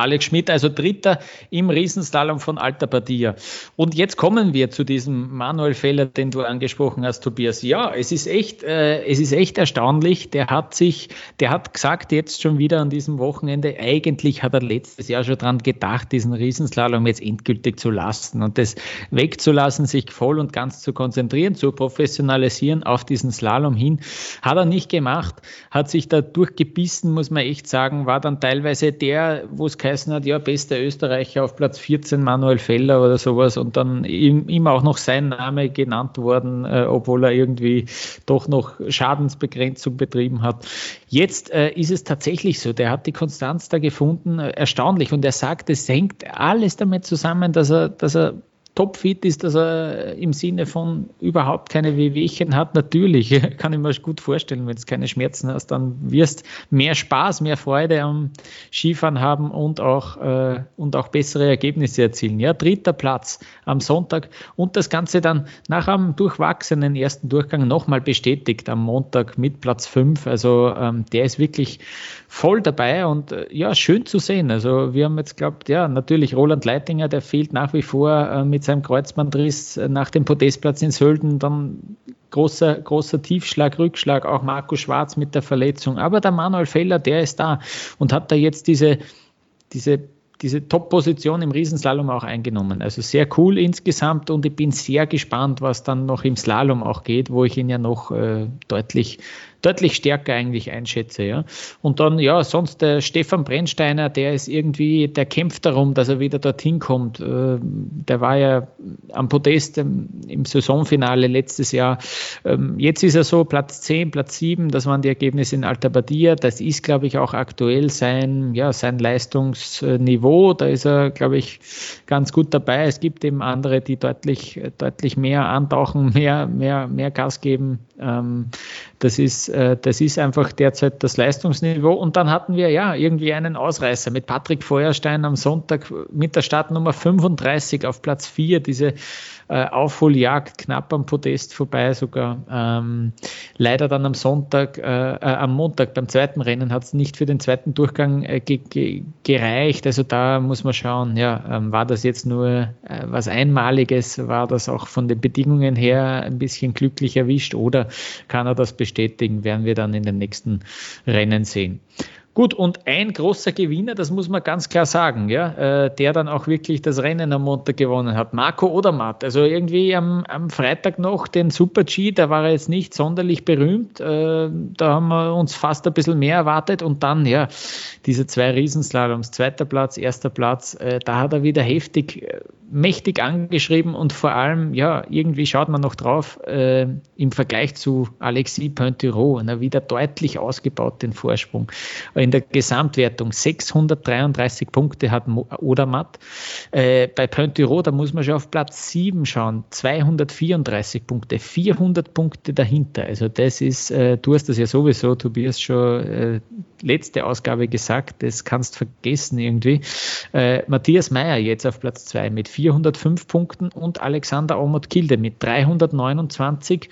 Alex Schmidt, also Dritter im Riesenslalom von Alta Badia. Und jetzt kommen wir zu diesem Manuel Feller, den du angesprochen hast, Tobias. Ja, es ist echt, äh, es ist echt erstaunlich. Der hat sich, der hat gesagt jetzt schon wieder an diesem Wochenende, eigentlich hat er letztes Jahr schon dran gedacht, diesen Riesenslalom jetzt endgültig zu lassen und das wegzulassen, sich voll und ganz zu konzentrieren, zu professionalisieren auf diesen Slalom hin. Hat er nicht gemacht, hat sich da durchgebissen, muss man echt sagen, war dann teilweise der, wo es geheißen hat, ja, bester Österreicher auf Platz 14, Manuel Feller oder sowas und dann ihm, auch noch sein Name genannt worden, äh, obwohl er irgendwie doch noch Schadensbegrenzung betrieben hat. Jetzt äh, ist es tatsächlich so, der hat die Konstanz da gefunden, äh, erstaunlich und er sagt, es hängt alles damit zusammen, dass er, dass er topfit ist, dass er im Sinne von überhaupt keine Wehwehchen hat. Natürlich kann ich mir gut vorstellen, wenn du keine Schmerzen hast, dann wirst mehr Spaß, mehr Freude am Skifahren haben und auch, äh, und auch bessere Ergebnisse erzielen. Ja, dritter Platz am Sonntag und das Ganze dann nach einem durchwachsenen ersten Durchgang nochmal bestätigt am Montag mit Platz 5. Also ähm, der ist wirklich voll dabei und äh, ja, schön zu sehen. Also wir haben jetzt glaubt, ja, natürlich Roland Leitinger, der fehlt nach wie vor äh, mit seinem Kreuzbandriss äh, nach dem Podestplatz in Sölden, dann großer, großer Tiefschlag, Rückschlag, auch Marco Schwarz mit der Verletzung. Aber der Manuel Feller, der ist da und hat da jetzt diese, diese diese Top-Position im Riesenslalom auch eingenommen. Also sehr cool insgesamt und ich bin sehr gespannt, was dann noch im Slalom auch geht, wo ich ihn ja noch äh, deutlich deutlich stärker eigentlich einschätze. Ja. Und dann, ja, sonst der Stefan Brennsteiner, der ist irgendwie, der kämpft darum, dass er wieder dorthin kommt. Äh, der war ja am Podest im Saisonfinale letztes Jahr. Ähm, jetzt ist er so Platz 10, Platz 7, das waren die Ergebnisse in Alta Badia. Das ist, glaube ich, auch aktuell sein, ja, sein Leistungsniveau. Da ist er, glaube ich, ganz gut dabei. Es gibt eben andere, die deutlich, deutlich mehr antauchen, mehr, mehr, mehr Gas geben. Ähm, das ist, äh, das ist einfach derzeit das Leistungsniveau. Und dann hatten wir ja irgendwie einen Ausreißer mit Patrick Feuerstein am Sonntag mit der Startnummer 35 auf Platz 4, diese äh, Aufholjagd knapp am Podest vorbei sogar. Ähm, leider dann am Sonntag, äh, äh, am Montag beim zweiten Rennen hat es nicht für den zweiten Durchgang äh, ge ge gereicht. Also da muss man schauen, ja, ähm, war das jetzt nur äh, was Einmaliges, war das auch von den Bedingungen her ein bisschen glücklich erwischt oder kann er das bestätigen, werden wir dann in den nächsten Rennen sehen. Gut, und ein großer Gewinner, das muss man ganz klar sagen, ja, äh, der dann auch wirklich das Rennen am Montag gewonnen hat, Marco Odermatt. Also irgendwie am, am Freitag noch den Super G, da war er jetzt nicht sonderlich berühmt. Äh, da haben wir uns fast ein bisschen mehr erwartet und dann, ja, diese zwei Riesenslaloms, zweiter Platz, erster Platz, äh, da hat er wieder heftig äh, mächtig angeschrieben und vor allem, ja, irgendwie schaut man noch drauf, äh, im Vergleich zu Alexis Pointureau, na, wieder deutlich ausgebaut den Vorsprung. In der Gesamtwertung 633 Punkte hat Odermatt. Äh, bei Pointureau, da muss man schon auf Platz 7 schauen, 234 Punkte, 400 Punkte dahinter. Also das ist, äh, du hast das ja sowieso, Tobias, schon äh, letzte Ausgabe gesagt, das kannst vergessen irgendwie. Äh, Matthias Meyer jetzt auf Platz 2 mit 405 Punkten und Alexander Omot-Kilde mit 329.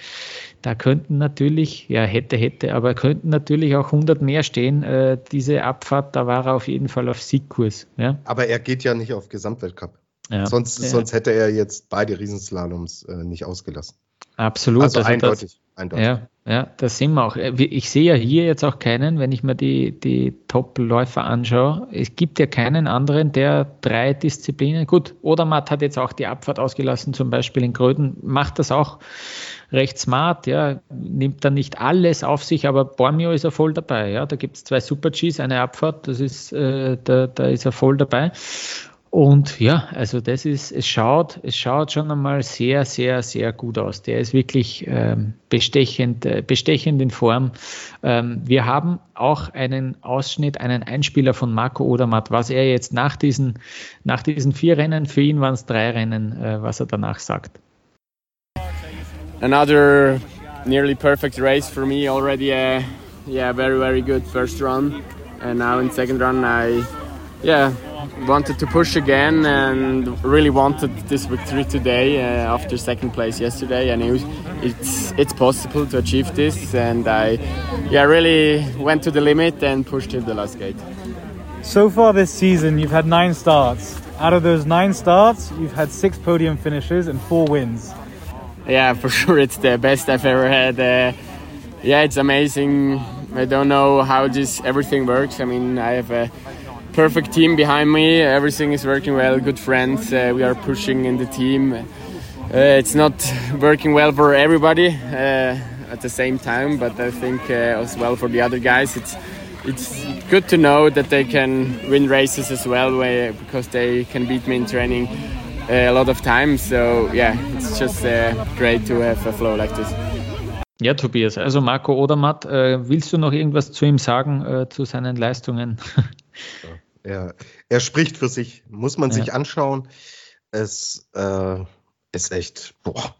Da könnten natürlich, ja, hätte, hätte, aber könnten natürlich auch 100 mehr stehen. Äh, diese Abfahrt, da war er auf jeden Fall auf Siegkurs. Ja? Aber er geht ja nicht auf Gesamtweltcup. Ja. Sonst, ja. sonst hätte er jetzt beide Riesenslaloms äh, nicht ausgelassen. Absolut. Also, also eindeutig. Das, eindeutig. Ja, ja, das sind wir auch. Äh, ich sehe ja hier jetzt auch keinen, wenn ich mir die, die Top-Läufer anschaue. Es gibt ja keinen anderen, der drei Disziplinen, gut, Odermatt hat jetzt auch die Abfahrt ausgelassen, zum Beispiel in Gröden, macht das auch recht smart, ja, nimmt dann nicht alles auf sich, aber Bormio ist er voll dabei, ja, da gibt es zwei Super-Gs, eine Abfahrt, das ist, äh, da, da ist er voll dabei und ja, also das ist, es schaut, es schaut schon einmal sehr, sehr, sehr gut aus. Der ist wirklich ähm, bestechend, äh, bestechend in Form. Ähm, wir haben auch einen Ausschnitt, einen Einspieler von Marco Odermatt, was er jetzt nach diesen, nach diesen vier Rennen, für ihn waren es drei Rennen, äh, was er danach sagt. Another nearly perfect race for me already. Uh, yeah, very, very good first run. And now in second run I yeah, wanted to push again and really wanted this victory today uh, after second place yesterday. And it it's it's possible to achieve this, and I yeah really went to the limit and pushed to the last gate. So far this season, you've had nine starts. Out of those nine starts, you've had six podium finishes and four wins. Yeah, for sure, it's the best I've ever had. Uh, yeah, it's amazing. I don't know how this everything works. I mean, I have a perfect team behind me. Everything is working well. Good friends. Uh, we are pushing in the team. Uh, it's not working well for everybody uh, at the same time, but I think uh, as well for the other guys, it's it's good to know that they can win races as well because they can beat me in training a lot of times. So yeah, it's just uh, great to have a flow like this. Ja, Tobias, also Marco Odermatt, äh, willst du noch irgendwas zu ihm sagen, äh, zu seinen Leistungen? Er, er spricht für sich, muss man ja. sich anschauen. Es äh, ist echt, boah,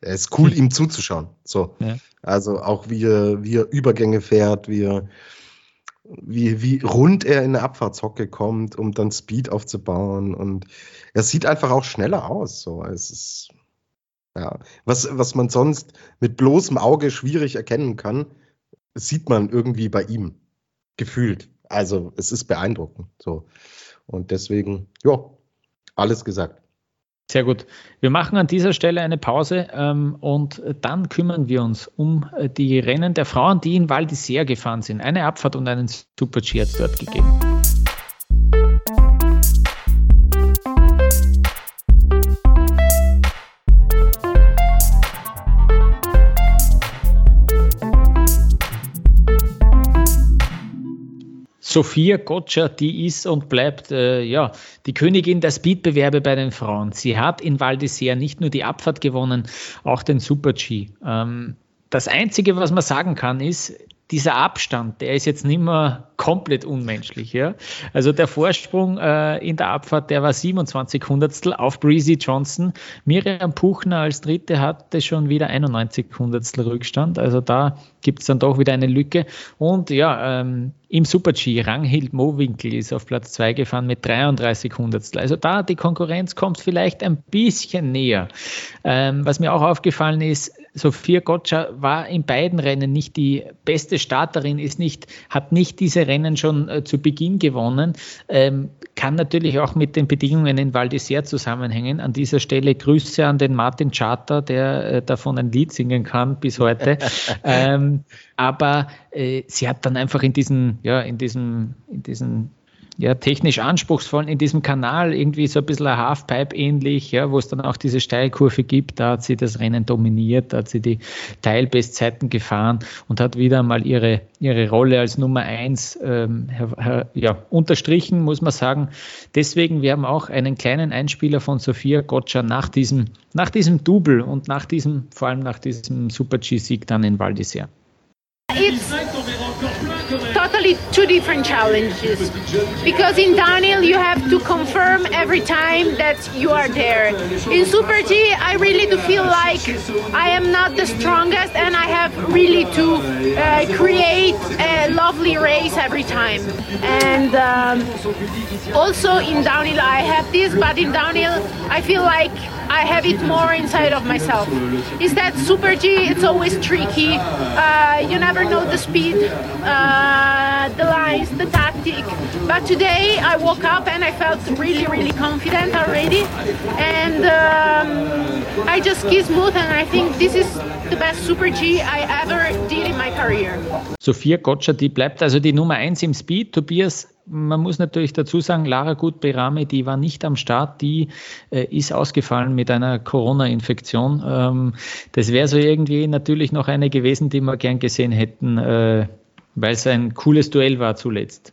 es ist cool, ihm zuzuschauen. So. Ja. Also auch wie er, wie er Übergänge fährt, wie er, wie, wie rund er in eine Abfahrtshocke kommt, um dann Speed aufzubauen. Und er sieht einfach auch schneller aus. So. Es ist, ja, was, was man sonst mit bloßem Auge schwierig erkennen kann, sieht man irgendwie bei ihm. Gefühlt. Also es ist beeindruckend. So. Und deswegen, ja, alles gesagt. Sehr gut. Wir machen an dieser Stelle eine Pause ähm, und dann kümmern wir uns um äh, die Rennen der Frauen, die in Val d'Isère gefahren sind. Eine Abfahrt und einen Super-G hat es dort gegeben. Sophia Gotcha, die ist und bleibt äh, ja die Königin der Speedbewerbe bei den Frauen. Sie hat in Val d'Isère nicht nur die Abfahrt gewonnen, auch den Super G. Ähm, das Einzige, was man sagen kann, ist, dieser Abstand, der ist jetzt nicht mehr komplett unmenschlich. Ja? Also der Vorsprung äh, in der Abfahrt, der war 27 Hundertstel auf Breezy Johnson. Miriam Puchner als Dritte hatte schon wieder 91 Hundertstel Rückstand. Also da gibt es dann doch wieder eine Lücke. Und ja, ähm, im Super-G, Ranghild Mowinkel ist auf Platz 2 gefahren mit 33 Hundertstel. Also da die Konkurrenz kommt vielleicht ein bisschen näher. Ähm, was mir auch aufgefallen ist, Sophia Gotcha war in beiden Rennen nicht die beste Starterin, ist nicht, hat nicht diese Rennen schon äh, zu Beginn gewonnen. Ähm, kann natürlich auch mit den Bedingungen in Val d'Isère zusammenhängen. An dieser Stelle Grüße an den Martin Charter, der äh, davon ein Lied singen kann bis heute. ähm, aber äh, sie hat dann einfach in diesen, ja, in diesem, in diesen ja, technisch anspruchsvollen in diesem Kanal irgendwie so ein bisschen ein Halfpipe ähnlich, ja, wo es dann auch diese Steilkurve gibt, da hat sie das Rennen dominiert, da hat sie die Teilbestzeiten gefahren und hat wieder mal ihre, ihre Rolle als Nummer eins ähm, ja, unterstrichen, muss man sagen. Deswegen, wir haben auch einen kleinen Einspieler von Sophia Gotcha nach diesem, nach diesem Double und nach diesem, vor allem nach diesem Super-G-Sieg dann in Val d'Isère. It's totally two different challenges because in downhill you have to confirm every time that you are there. In Super G, I really do feel like I am not the strongest and I have really to uh, create a lovely race every time. And um, also in downhill, I have this, but in downhill, I feel like I have it more inside of myself. Is that Super G? It's always tricky. Uh, you never know the speed, uh, the lines, the tactic. But today I woke up and I felt really, really confident already. And um, I just keep smooth and I think this is the best Super G I ever did in my career. Sophia Gotcha, die bleibt also die Nummer 1 im Speed. Tobias man muss natürlich dazu sagen, Lara Gut-Berame, die war nicht am Start, die äh, ist ausgefallen mit einer Corona-Infektion. Ähm, das wäre so irgendwie natürlich noch eine gewesen, die wir gern gesehen hätten, äh, weil es ein cooles Duell war zuletzt.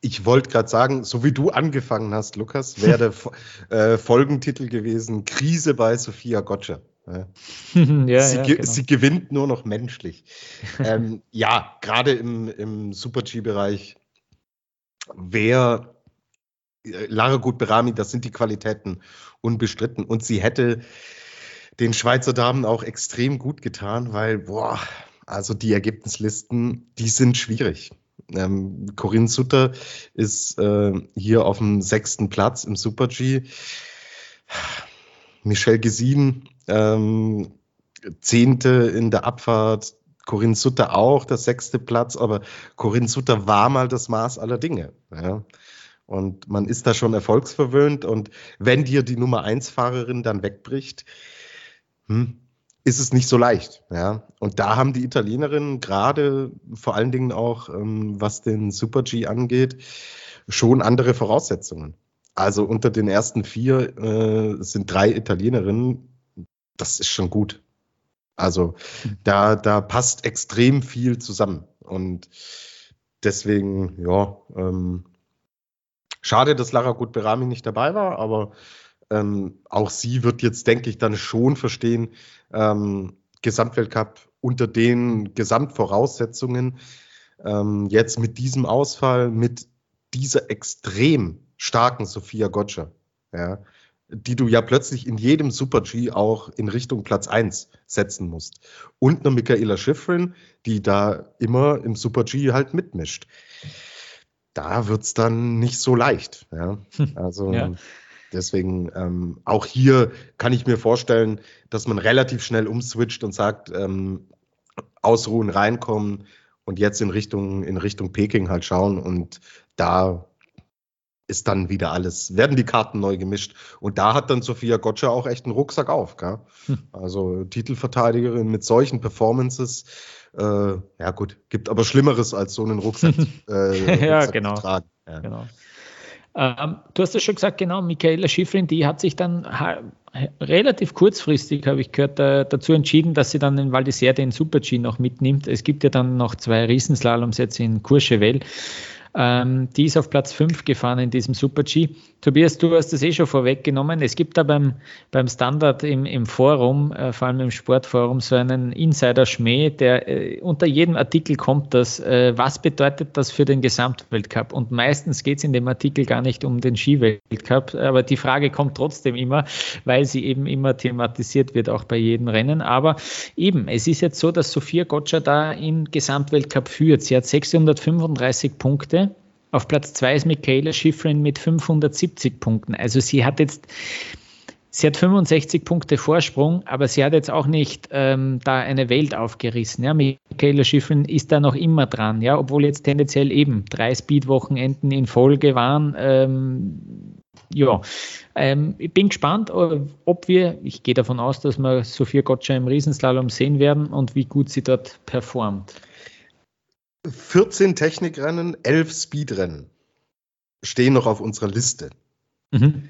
Ich wollte gerade sagen, so wie du angefangen hast, Lukas, wäre der äh, Folgentitel gewesen: Krise bei Sophia Gotcha. Ja. ja, sie, ja, genau. sie, gewinnt nur noch menschlich. ähm, ja, gerade im, im Super-G-Bereich wer äh, Lara Gut-Berami, das sind die Qualitäten unbestritten. Und sie hätte den Schweizer Damen auch extrem gut getan, weil, boah, also die Ergebnislisten, die sind schwierig. Ähm, Corinne Sutter ist äh, hier auf dem sechsten Platz im Super G. Michelle Gesin, ähm, Zehnte in der Abfahrt, Corinne Sutter auch, der sechste Platz, aber Corinne Sutter war mal das Maß aller Dinge. Ja. Und man ist da schon erfolgsverwöhnt. Und wenn dir die Nummer 1 Fahrerin dann wegbricht, hm, ist es nicht so leicht. Ja. Und da haben die Italienerinnen gerade vor allen Dingen auch, ähm, was den Super G angeht, schon andere Voraussetzungen. Also unter den ersten vier äh, sind drei Italienerinnen. Das ist schon gut. Also da, da passt extrem viel zusammen. Und deswegen, ja, ähm, schade, dass Lara Gut-Berami nicht dabei war, aber ähm, auch sie wird jetzt, denke ich, dann schon verstehen, ähm, Gesamtweltcup unter den Gesamtvoraussetzungen, ähm, jetzt mit diesem Ausfall, mit dieser extrem starken Sophia Gotcha, ja, die du ja plötzlich in jedem Super-G auch in Richtung Platz 1 setzen musst. Und eine Michaela Schifrin, die da immer im Super-G halt mitmischt. Da wird es dann nicht so leicht. Ja? Also ja. Deswegen ähm, auch hier kann ich mir vorstellen, dass man relativ schnell umswitcht und sagt, ähm, ausruhen, reinkommen und jetzt in Richtung, in Richtung Peking halt schauen und da ist dann wieder alles, werden die Karten neu gemischt. Und da hat dann Sophia Gotcha auch echt einen Rucksack auf. Gell? Hm. Also Titelverteidigerin mit solchen Performances. Äh, ja gut, gibt aber Schlimmeres als so einen Rucksack, äh, ja, genau. zu tragen. Ja. genau. Ähm, du hast es schon gesagt, genau, Michaela Schifrin, die hat sich dann relativ kurzfristig, habe ich gehört, äh, dazu entschieden, dass sie dann in Val d'Isère den Super-G noch mitnimmt. Es gibt ja dann noch zwei Riesenslaloms jetzt in Courchevel. Ähm, die ist auf Platz 5 gefahren in diesem Super-G. Tobias, du hast das eh schon vorweggenommen. Es gibt da beim, beim Standard im, im Forum, äh, vor allem im Sportforum, so einen Insider-Schmäh, der äh, unter jedem Artikel kommt das, äh, was bedeutet das für den Gesamtweltcup? Und meistens geht es in dem Artikel gar nicht um den Skiweltcup, aber die Frage kommt trotzdem immer, weil sie eben immer thematisiert wird, auch bei jedem Rennen. Aber eben, es ist jetzt so, dass Sophia Gotcha da im Gesamtweltcup führt. Sie hat 635 Punkte. Auf Platz 2 ist Michaela Schifrin mit 570 Punkten. Also sie hat jetzt Sie hat 65 Punkte Vorsprung, aber sie hat jetzt auch nicht ähm, da eine Welt aufgerissen. Ja, Michaela Schiffen ist da noch immer dran, ja, obwohl jetzt tendenziell eben drei Speed-Wochenenden in Folge waren. Ähm, ja, ähm, ich bin gespannt, ob wir, ich gehe davon aus, dass wir Sophia Gotcha im Riesenslalom sehen werden und wie gut sie dort performt. 14 Technikrennen, 11 Speedrennen stehen noch auf unserer Liste. Mhm.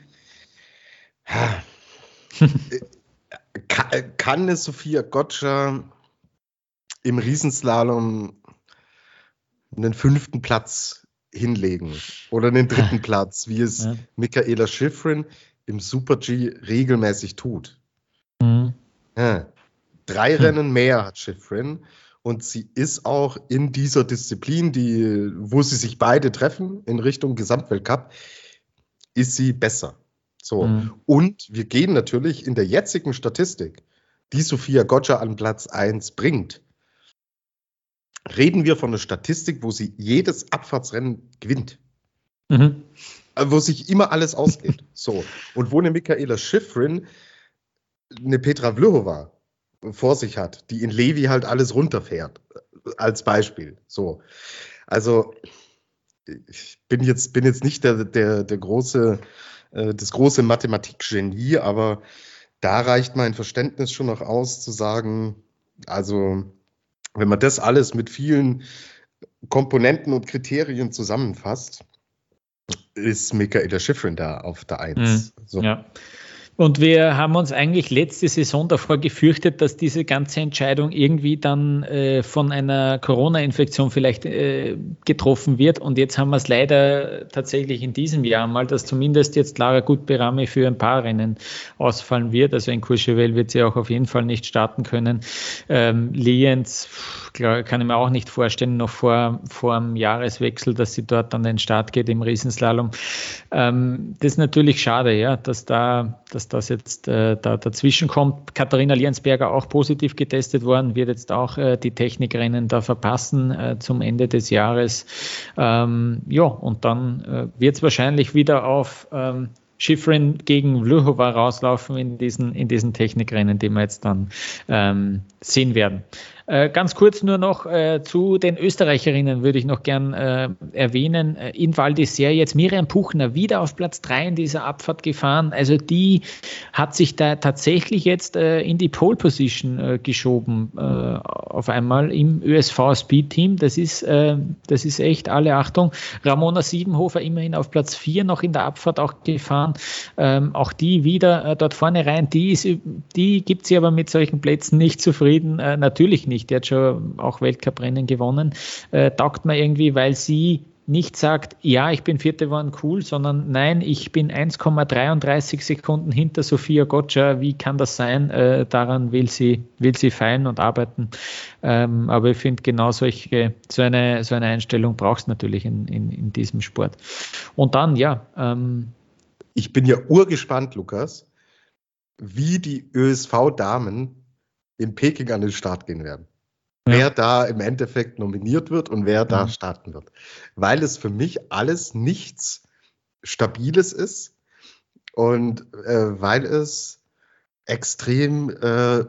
kann, kann eine Sophia Gotcha im Riesenslalom einen fünften Platz hinlegen oder einen dritten Platz, wie es ja. Michaela Schifrin im Super G regelmäßig tut. Mhm. Ja. Drei hm. Rennen mehr hat Schifrin und sie ist auch in dieser Disziplin, die, wo sie sich beide treffen in Richtung Gesamtweltcup, ist sie besser. So. Mhm. Und wir gehen natürlich in der jetzigen Statistik, die Sophia Gotcha an Platz 1 bringt, reden wir von einer Statistik, wo sie jedes Abfahrtsrennen gewinnt. Mhm. Äh, wo sich immer alles ausgeht. so. Und wo eine Michaela Schifrin eine Petra Vlhova vor sich hat, die in Levi halt alles runterfährt. Als Beispiel. So. Also, ich bin jetzt, bin jetzt nicht der, der, der große äh, das große Mathematikgenie, aber da reicht mein Verständnis schon noch aus, zu sagen, also wenn man das alles mit vielen Komponenten und Kriterien zusammenfasst, ist Michaela Schifrin da auf der Eins. Mhm. So. Ja. Und wir haben uns eigentlich letzte Saison davor gefürchtet, dass diese ganze Entscheidung irgendwie dann äh, von einer Corona-Infektion vielleicht äh, getroffen wird. Und jetzt haben wir es leider tatsächlich in diesem Jahr mal, dass zumindest jetzt Lara Gutberame für ein paar Rennen ausfallen wird. Also in Courchevel wird sie auch auf jeden Fall nicht starten können. Ähm, Lienz kann ich mir auch nicht vorstellen, noch vor, vor dem Jahreswechsel, dass sie dort an den Start geht im Riesenslalom. Ähm, das ist natürlich schade, ja, dass da, dass das jetzt äh, da dazwischen kommt. Katharina Liensberger auch positiv getestet worden, wird jetzt auch äh, die Technikrennen da verpassen äh, zum Ende des Jahres. Ähm, ja, und dann äh, wird es wahrscheinlich wieder auf ähm, Schifrin gegen Vlhova rauslaufen in diesen, in diesen Technikrennen, die wir jetzt dann ähm, sehen werden. Äh, ganz kurz nur noch äh, zu den Österreicherinnen würde ich noch gern äh, erwähnen. Äh, in Val d'Isère jetzt Miriam Puchner wieder auf Platz 3 in dieser Abfahrt gefahren. Also die hat sich da tatsächlich jetzt äh, in die Pole Position geschoben auf einmal im ÖSV Speed Team. Das ist, das ist echt alle Achtung. Ramona Siebenhofer immerhin auf Platz 4 noch in der Abfahrt auch gefahren. Ähm, auch die wieder dort vorne rein. Die, die gibt sie aber mit solchen Plätzen nicht zufrieden. natürlich nicht nicht, die hat schon auch Weltcuprennen gewonnen, äh, taugt mir irgendwie, weil sie nicht sagt, ja, ich bin Vierte geworden, cool, sondern nein, ich bin 1,33 Sekunden hinter Sophia Gotcha. Wie kann das sein? Äh, daran will sie, will sie feilen und arbeiten. Ähm, aber ich finde, genau solche, so eine, so eine Einstellung brauchst du natürlich in, in, in diesem Sport. Und dann, ja. Ähm, ich bin ja urgespannt, Lukas, wie die ÖSV-Damen in Peking an den Start gehen werden. Ja. Wer da im Endeffekt nominiert wird und wer da mhm. starten wird. Weil es für mich alles nichts Stabiles ist und äh, weil es extrem äh,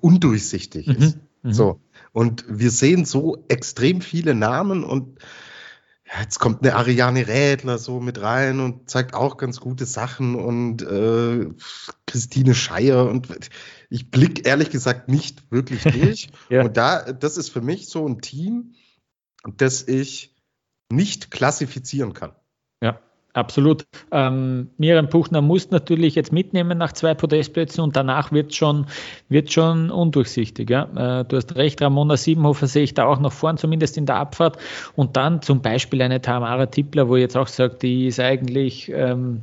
undurchsichtig mhm. ist. Mhm. So. Und wir sehen so extrem viele Namen und jetzt kommt eine Ariane Rädler so mit rein und zeigt auch ganz gute Sachen und äh, Christine Scheier und ich blicke ehrlich gesagt nicht wirklich durch. ja. Und da, das ist für mich so ein Team, das ich nicht klassifizieren kann. Absolut. Ähm, Miriam Puchner muss natürlich jetzt mitnehmen nach zwei Podestplätzen und danach wird schon, wird schon undurchsichtig. Ja? Äh, du hast recht, Ramona Siebenhofer sehe ich da auch noch vorn, zumindest in der Abfahrt. Und dann zum Beispiel eine Tamara Tippler, wo ich jetzt auch sage, die ist eigentlich ähm,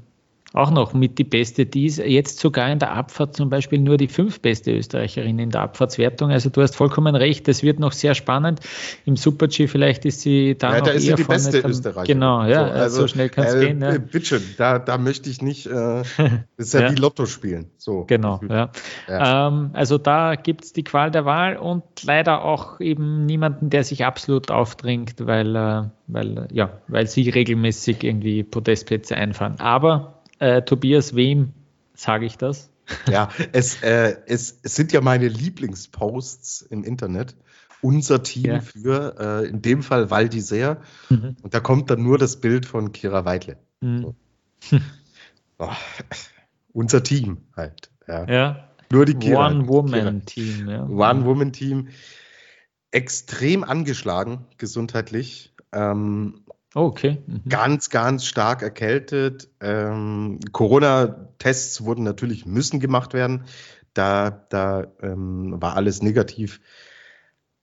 auch noch mit die beste. Die ist jetzt sogar in der Abfahrt zum Beispiel nur die fünf beste Österreicherin in der Abfahrtswertung. Also du hast vollkommen recht, das wird noch sehr spannend. Im Super-G vielleicht ist sie da ja, noch da ist eher sie die vorne beste dran. Österreicherin. Genau, ja, So, also, so schnell kann es äh, gehen. Ja. Bitte, da, da möchte ich nicht, äh, das ist ja, Ja. wie Lotto spielen. So. Genau, ja. Ja. Ähm, also da gibt es die Qual der Wahl und leider auch eben niemanden, der sich absolut aufdringt, weil, äh, weil, ja, weil sie regelmäßig irgendwie Podestplätze einfahren. Aber äh, Tobias, wem sage ich das? Ja, es, äh, es, es sind ja meine Lieblingsposts im Internet. Unser Team Ja. für, äh, in dem Fall Waldi Seer. Mhm. Und da kommt dann nur das Bild von Kira Weidle. Mhm. Oh, unser Team halt. Ja. Ja, Nur die Kira. One-Woman-Team. Ja. One-Woman-Team. Extrem angeschlagen, gesundheitlich. Ähm, Oh, okay. Mhm. ganz, ganz stark erkältet. Ähm, Corona-Tests wurden natürlich müssen gemacht werden. Da, da ähm, war alles negativ.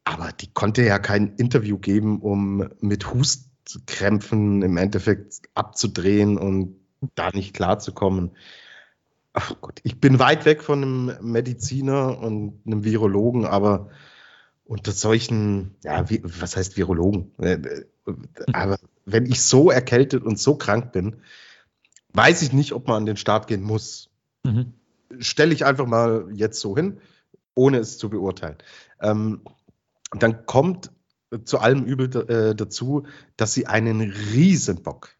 Aber die konnte ja kein Interview geben, um mit Hustkrämpfen im Endeffekt abzudrehen und da nicht klarzukommen. Ach Gott, ich bin weit weg von einem Mediziner und einem Virologen, aber unter solchen, ja, wie, was heißt Virologen? Äh, äh, Aber wenn ich so erkältet und so krank bin, weiß ich nicht, ob man an den Start gehen muss. Mhm. Stelle ich einfach mal jetzt so hin, ohne es zu beurteilen. Ähm, dann kommt zu allem Übel äh, dazu, dass sie einen Riesenbock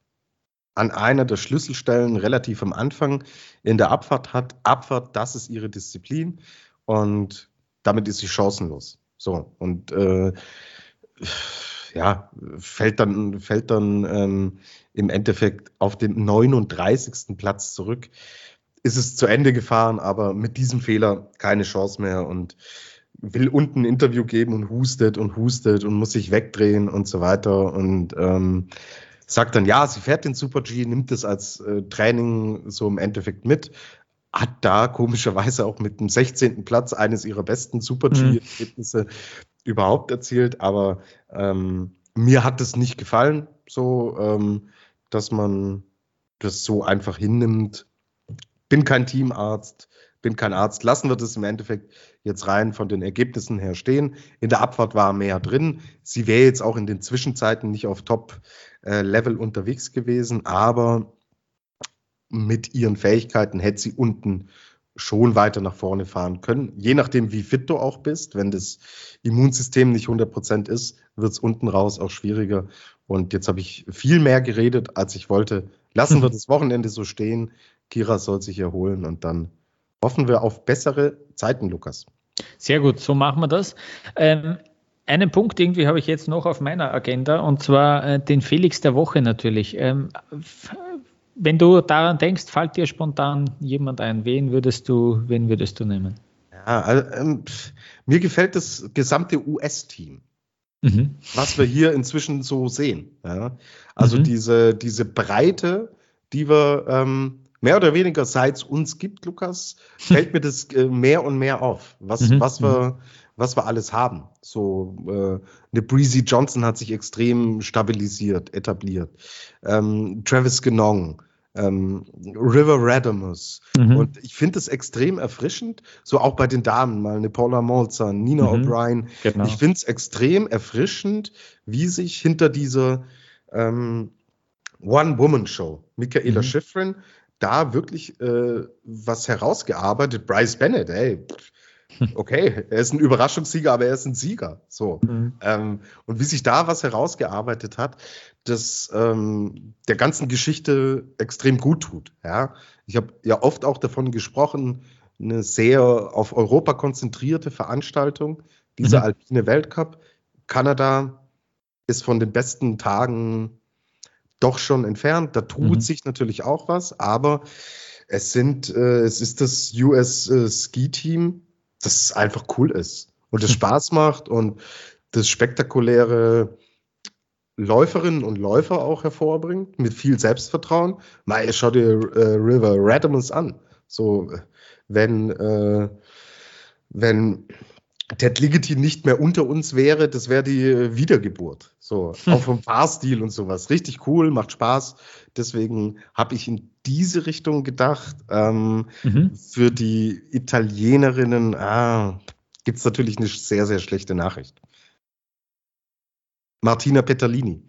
an einer der Schlüsselstellen relativ am Anfang in der Abfahrt hat. Abfahrt, das ist ihre Disziplin und damit ist sie chancenlos. So, und äh, ja, fällt dann, fällt dann ähm, im Endeffekt auf den 39. Platz zurück. Ist es zu Ende gefahren, aber mit diesem Fehler keine Chance mehr und will unten ein Interview geben und hustet und hustet und muss sich wegdrehen und so weiter und ähm, sagt dann, ja, sie fährt den Super G, nimmt es als äh, Training so im Endeffekt mit, hat da komischerweise auch mit dem 16. Platz eines ihrer besten Super G-Ergebnisse überhaupt erzielt, aber ähm, mir hat es nicht gefallen, so, ähm, dass man das so einfach hinnimmt. Bin kein Teamarzt, bin kein Arzt. Lassen wir das im Endeffekt jetzt rein von den Ergebnissen her stehen. In der Abfahrt war mehr drin. Sie wäre jetzt auch in den Zwischenzeiten nicht auf Top-Level unterwegs gewesen, aber mit ihren Fähigkeiten hätte sie unten schon weiter nach vorne fahren können. Je nachdem, wie fit du auch bist. Wenn das Immunsystem nicht 100% ist, wird es unten raus auch schwieriger. Und jetzt habe ich viel mehr geredet, als ich wollte. Lassen wir das Wochenende so stehen. Kira soll sich erholen und dann hoffen wir auf bessere Zeiten, Lukas. Sehr gut, so machen wir das. Ähm, einen Punkt irgendwie habe ich jetzt noch auf meiner Agenda und zwar äh, den Felix der Woche natürlich. Ähm, wenn du daran denkst, fällt dir spontan jemand ein? Wen würdest du, wen würdest du nehmen? Ja, also, ähm, mir gefällt das gesamte US-Team, Mhm. was wir hier inzwischen so sehen. Ja? Also Mhm. diese, diese Breite, die wir ähm, mehr oder weniger seit es uns gibt, Lukas, fällt mir das äh, mehr und mehr auf, was, Mhm, was, wir, was wir alles haben. So äh, eine Breezy Johnson hat sich extrem stabilisiert, etabliert. Ähm, Travis Genong, ähm, River Radamus. Mhm. Und ich finde es extrem erfrischend, so auch bei den Damen, mal eine Paula Molzer, Nina Mhm. O'Brien. Genau. Ich finde es extrem erfrischend, wie sich hinter dieser ähm, One-Woman-Show Michaela Mhm. Schifrin da wirklich äh, was herausgearbeitet. Bryce Bennett, ey, pff, okay, er ist ein Überraschungssieger, aber er ist ein Sieger. So. Mhm. Ähm, und wie sich da was herausgearbeitet hat, das ähm, der ganzen Geschichte extrem gut tut. Ja? Ich habe ja oft auch davon gesprochen, eine sehr auf Europa konzentrierte Veranstaltung, dieser Mhm. alpine Weltcup. Kanada ist von den besten Tagen doch schon entfernt. Da tut Mhm. sich natürlich auch was, aber es sind, äh, es ist das US äh, Ski Team, das einfach cool ist und das Spaß macht und das spektakuläre Läuferinnen und Läufer auch hervorbringt, mit viel Selbstvertrauen. Mal, schau dir äh, River Radimus an. So, wenn, äh, wenn Ted Ligety nicht mehr unter uns wäre, das wäre die Wiedergeburt. So, auch vom Fahrstil und sowas. Richtig cool, macht Spaß. Deswegen habe ich in diese Richtung gedacht. Ähm, mhm. Für die Italienerinnen ah, gibt es natürlich eine sehr, sehr schlechte Nachricht. Martina Petalini,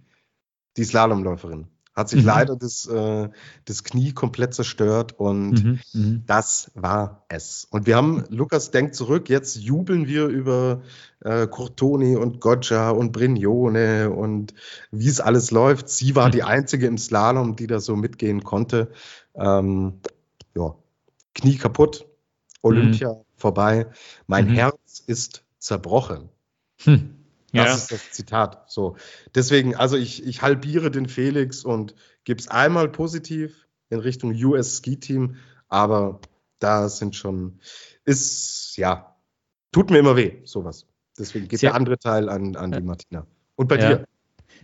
die Slalomläuferin, hat sich mhm. leider das, äh, das Knie komplett zerstört und mhm. Mhm. das war es. Und wir haben, Lukas denkt zurück, jetzt jubeln wir über äh, Cortoni und Goggia und Brignone und wie es alles läuft. Sie war die einzige im Slalom, die da so mitgehen konnte. Ähm, ja, Knie kaputt, Olympia mhm. vorbei. Mein mhm. Herz ist zerbrochen. Hm. Das ja. ist das Zitat. So. Deswegen, also ich, ich halbiere den Felix und gebe es einmal positiv in Richtung US Ski Team, aber da sind schon, ist, ja, tut mir immer weh, sowas. Deswegen geht Sehr, der andere Teil an, an die Martina. Und bei ja. dir?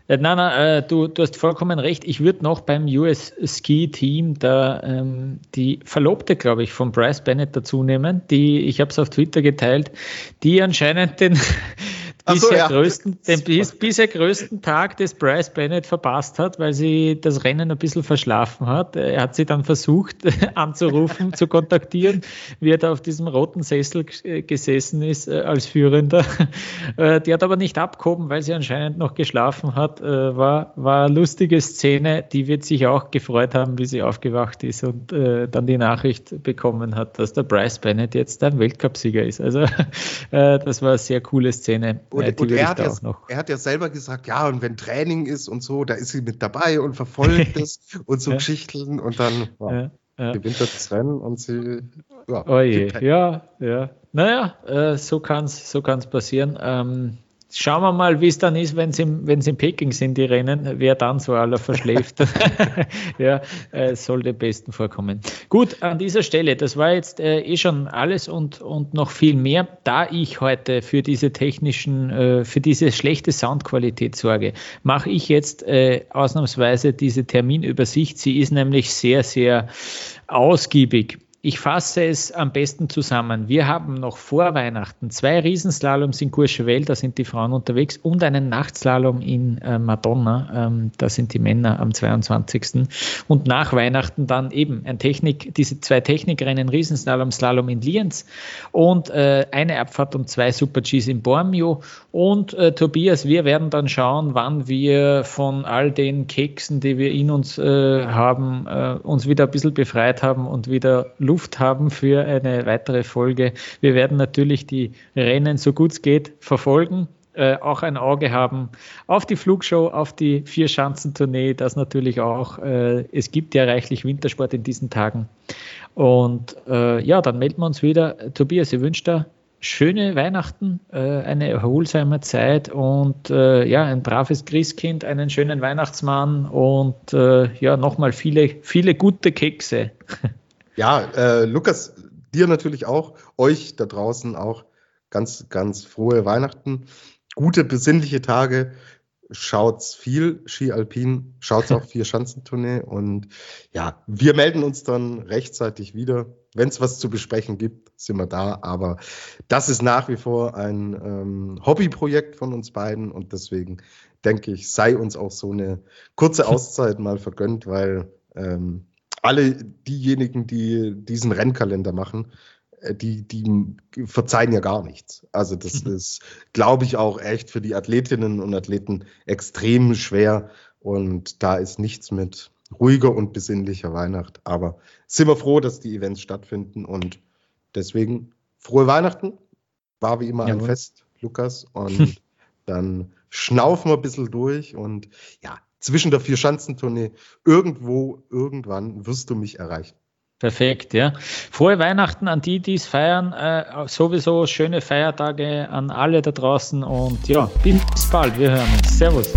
Äh, nein, nein, äh, du, du hast vollkommen recht. Ich würde noch beim US Ski Team da ähm, die Verlobte, glaube ich, von Bryce Bennett dazu nehmen, die, ich habe es auf Twitter geteilt, die anscheinend den, bisher, so, ja. größten, den bis, bisher größten Tag des Bryce Bennett verpasst hat, weil sie das Rennen ein bisschen verschlafen hat. Er hat sie dann versucht anzurufen, zu kontaktieren, wie er da auf diesem roten Sessel gesessen ist äh, als Führender. Äh, die hat aber nicht abgehoben, weil sie anscheinend noch geschlafen hat. Äh, war, war eine lustige Szene. Die wird sich auch gefreut haben, wie sie aufgewacht ist und äh, dann die Nachricht bekommen hat, dass der Bryce Bennett jetzt ein Weltcupsieger ist. Also äh, das war eine sehr coole Szene. Und, und er, hat ja, er hat ja selber gesagt, ja, und wenn Training ist und so, da ist sie mit dabei und verfolgt es und so ja. Geschichten und dann ja, ja. gewinnt er das Rennen und sie. Ja, oh je, ja, ja. Naja, äh, so kann es so kann's passieren. Ähm, Schauen wir mal, wie es dann ist, wenn sie wenn in Peking sind, die Rennen, wer dann so aller verschläft. ja, äh, soll dem Besten vorkommen. Gut, an dieser Stelle, das war jetzt äh, eh schon alles und, und noch viel mehr. Da ich heute für diese technischen, äh, für diese schlechte Soundqualität sorge, mache ich jetzt äh, ausnahmsweise diese Terminübersicht. Sie ist nämlich sehr, sehr ausgiebig. Ich fasse es am besten zusammen. Wir haben noch vor Weihnachten zwei Riesenslaloms in Courchevel, da sind die Frauen unterwegs, und einen Nachtslalom in äh, Madonna, ähm, da sind die Männer am 22. Und nach Weihnachten dann eben ein Technik, diese zwei Technikrennen, Riesenslalom, Slalom in Lienz und äh, eine Abfahrt und zwei Super-Gs in Bormio. Und äh, Tobias, wir werden dann schauen, wann wir von all den Keksen, die wir in uns äh, haben, äh, uns wieder ein bisschen befreit haben und wieder Luft Luft haben für eine weitere Folge. Wir werden natürlich die Rennen so gut es geht verfolgen. Äh, auch ein Auge haben auf die Flugshow, auf die Vier-Schanzentournee, das natürlich auch. Äh, es gibt ja reichlich Wintersport in diesen Tagen. Und äh, ja, dann melden wir uns wieder. Tobias, ich wünsche dir schöne Weihnachten, äh, eine erholsame Zeit und äh, ja, ein braves Christkind, einen schönen Weihnachtsmann und äh, ja, nochmal viele, viele gute Kekse. Ja, äh, Lukas, dir natürlich auch, euch da draußen auch ganz, ganz frohe Weihnachten, gute besinnliche Tage. Schaut's viel Ski Alpin, schaut's auch vier Schanzentournee und ja, wir melden uns dann rechtzeitig wieder. Wenn es was zu besprechen gibt, sind wir da. Aber das ist nach wie vor ein ähm, Hobbyprojekt von uns beiden und deswegen denke ich, sei uns auch so eine kurze Auszeit mal vergönnt, weil ähm, alle diejenigen, die diesen Rennkalender machen, äh, die, die verzeihen ja gar nichts. Also das mhm. ist, glaube ich, auch echt für die Athletinnen und Athleten extrem schwer. Und da ist nichts mit ruhiger und besinnlicher Weihnacht. Aber sind wir froh, dass die Events stattfinden. Und deswegen frohe Weihnachten. War wie immer Jawohl. ein Fest, Lukas. Und dann schnaufen wir ein bisschen durch. Und ja, zwischen der Vier-Schanzentournee. Irgendwo, irgendwann wirst du mich erreichen. Perfekt, ja. Frohe Weihnachten an die, die es feiern. Äh, sowieso schöne Feiertage an alle da draußen und ja, bis bald. Wir hören uns. Servus.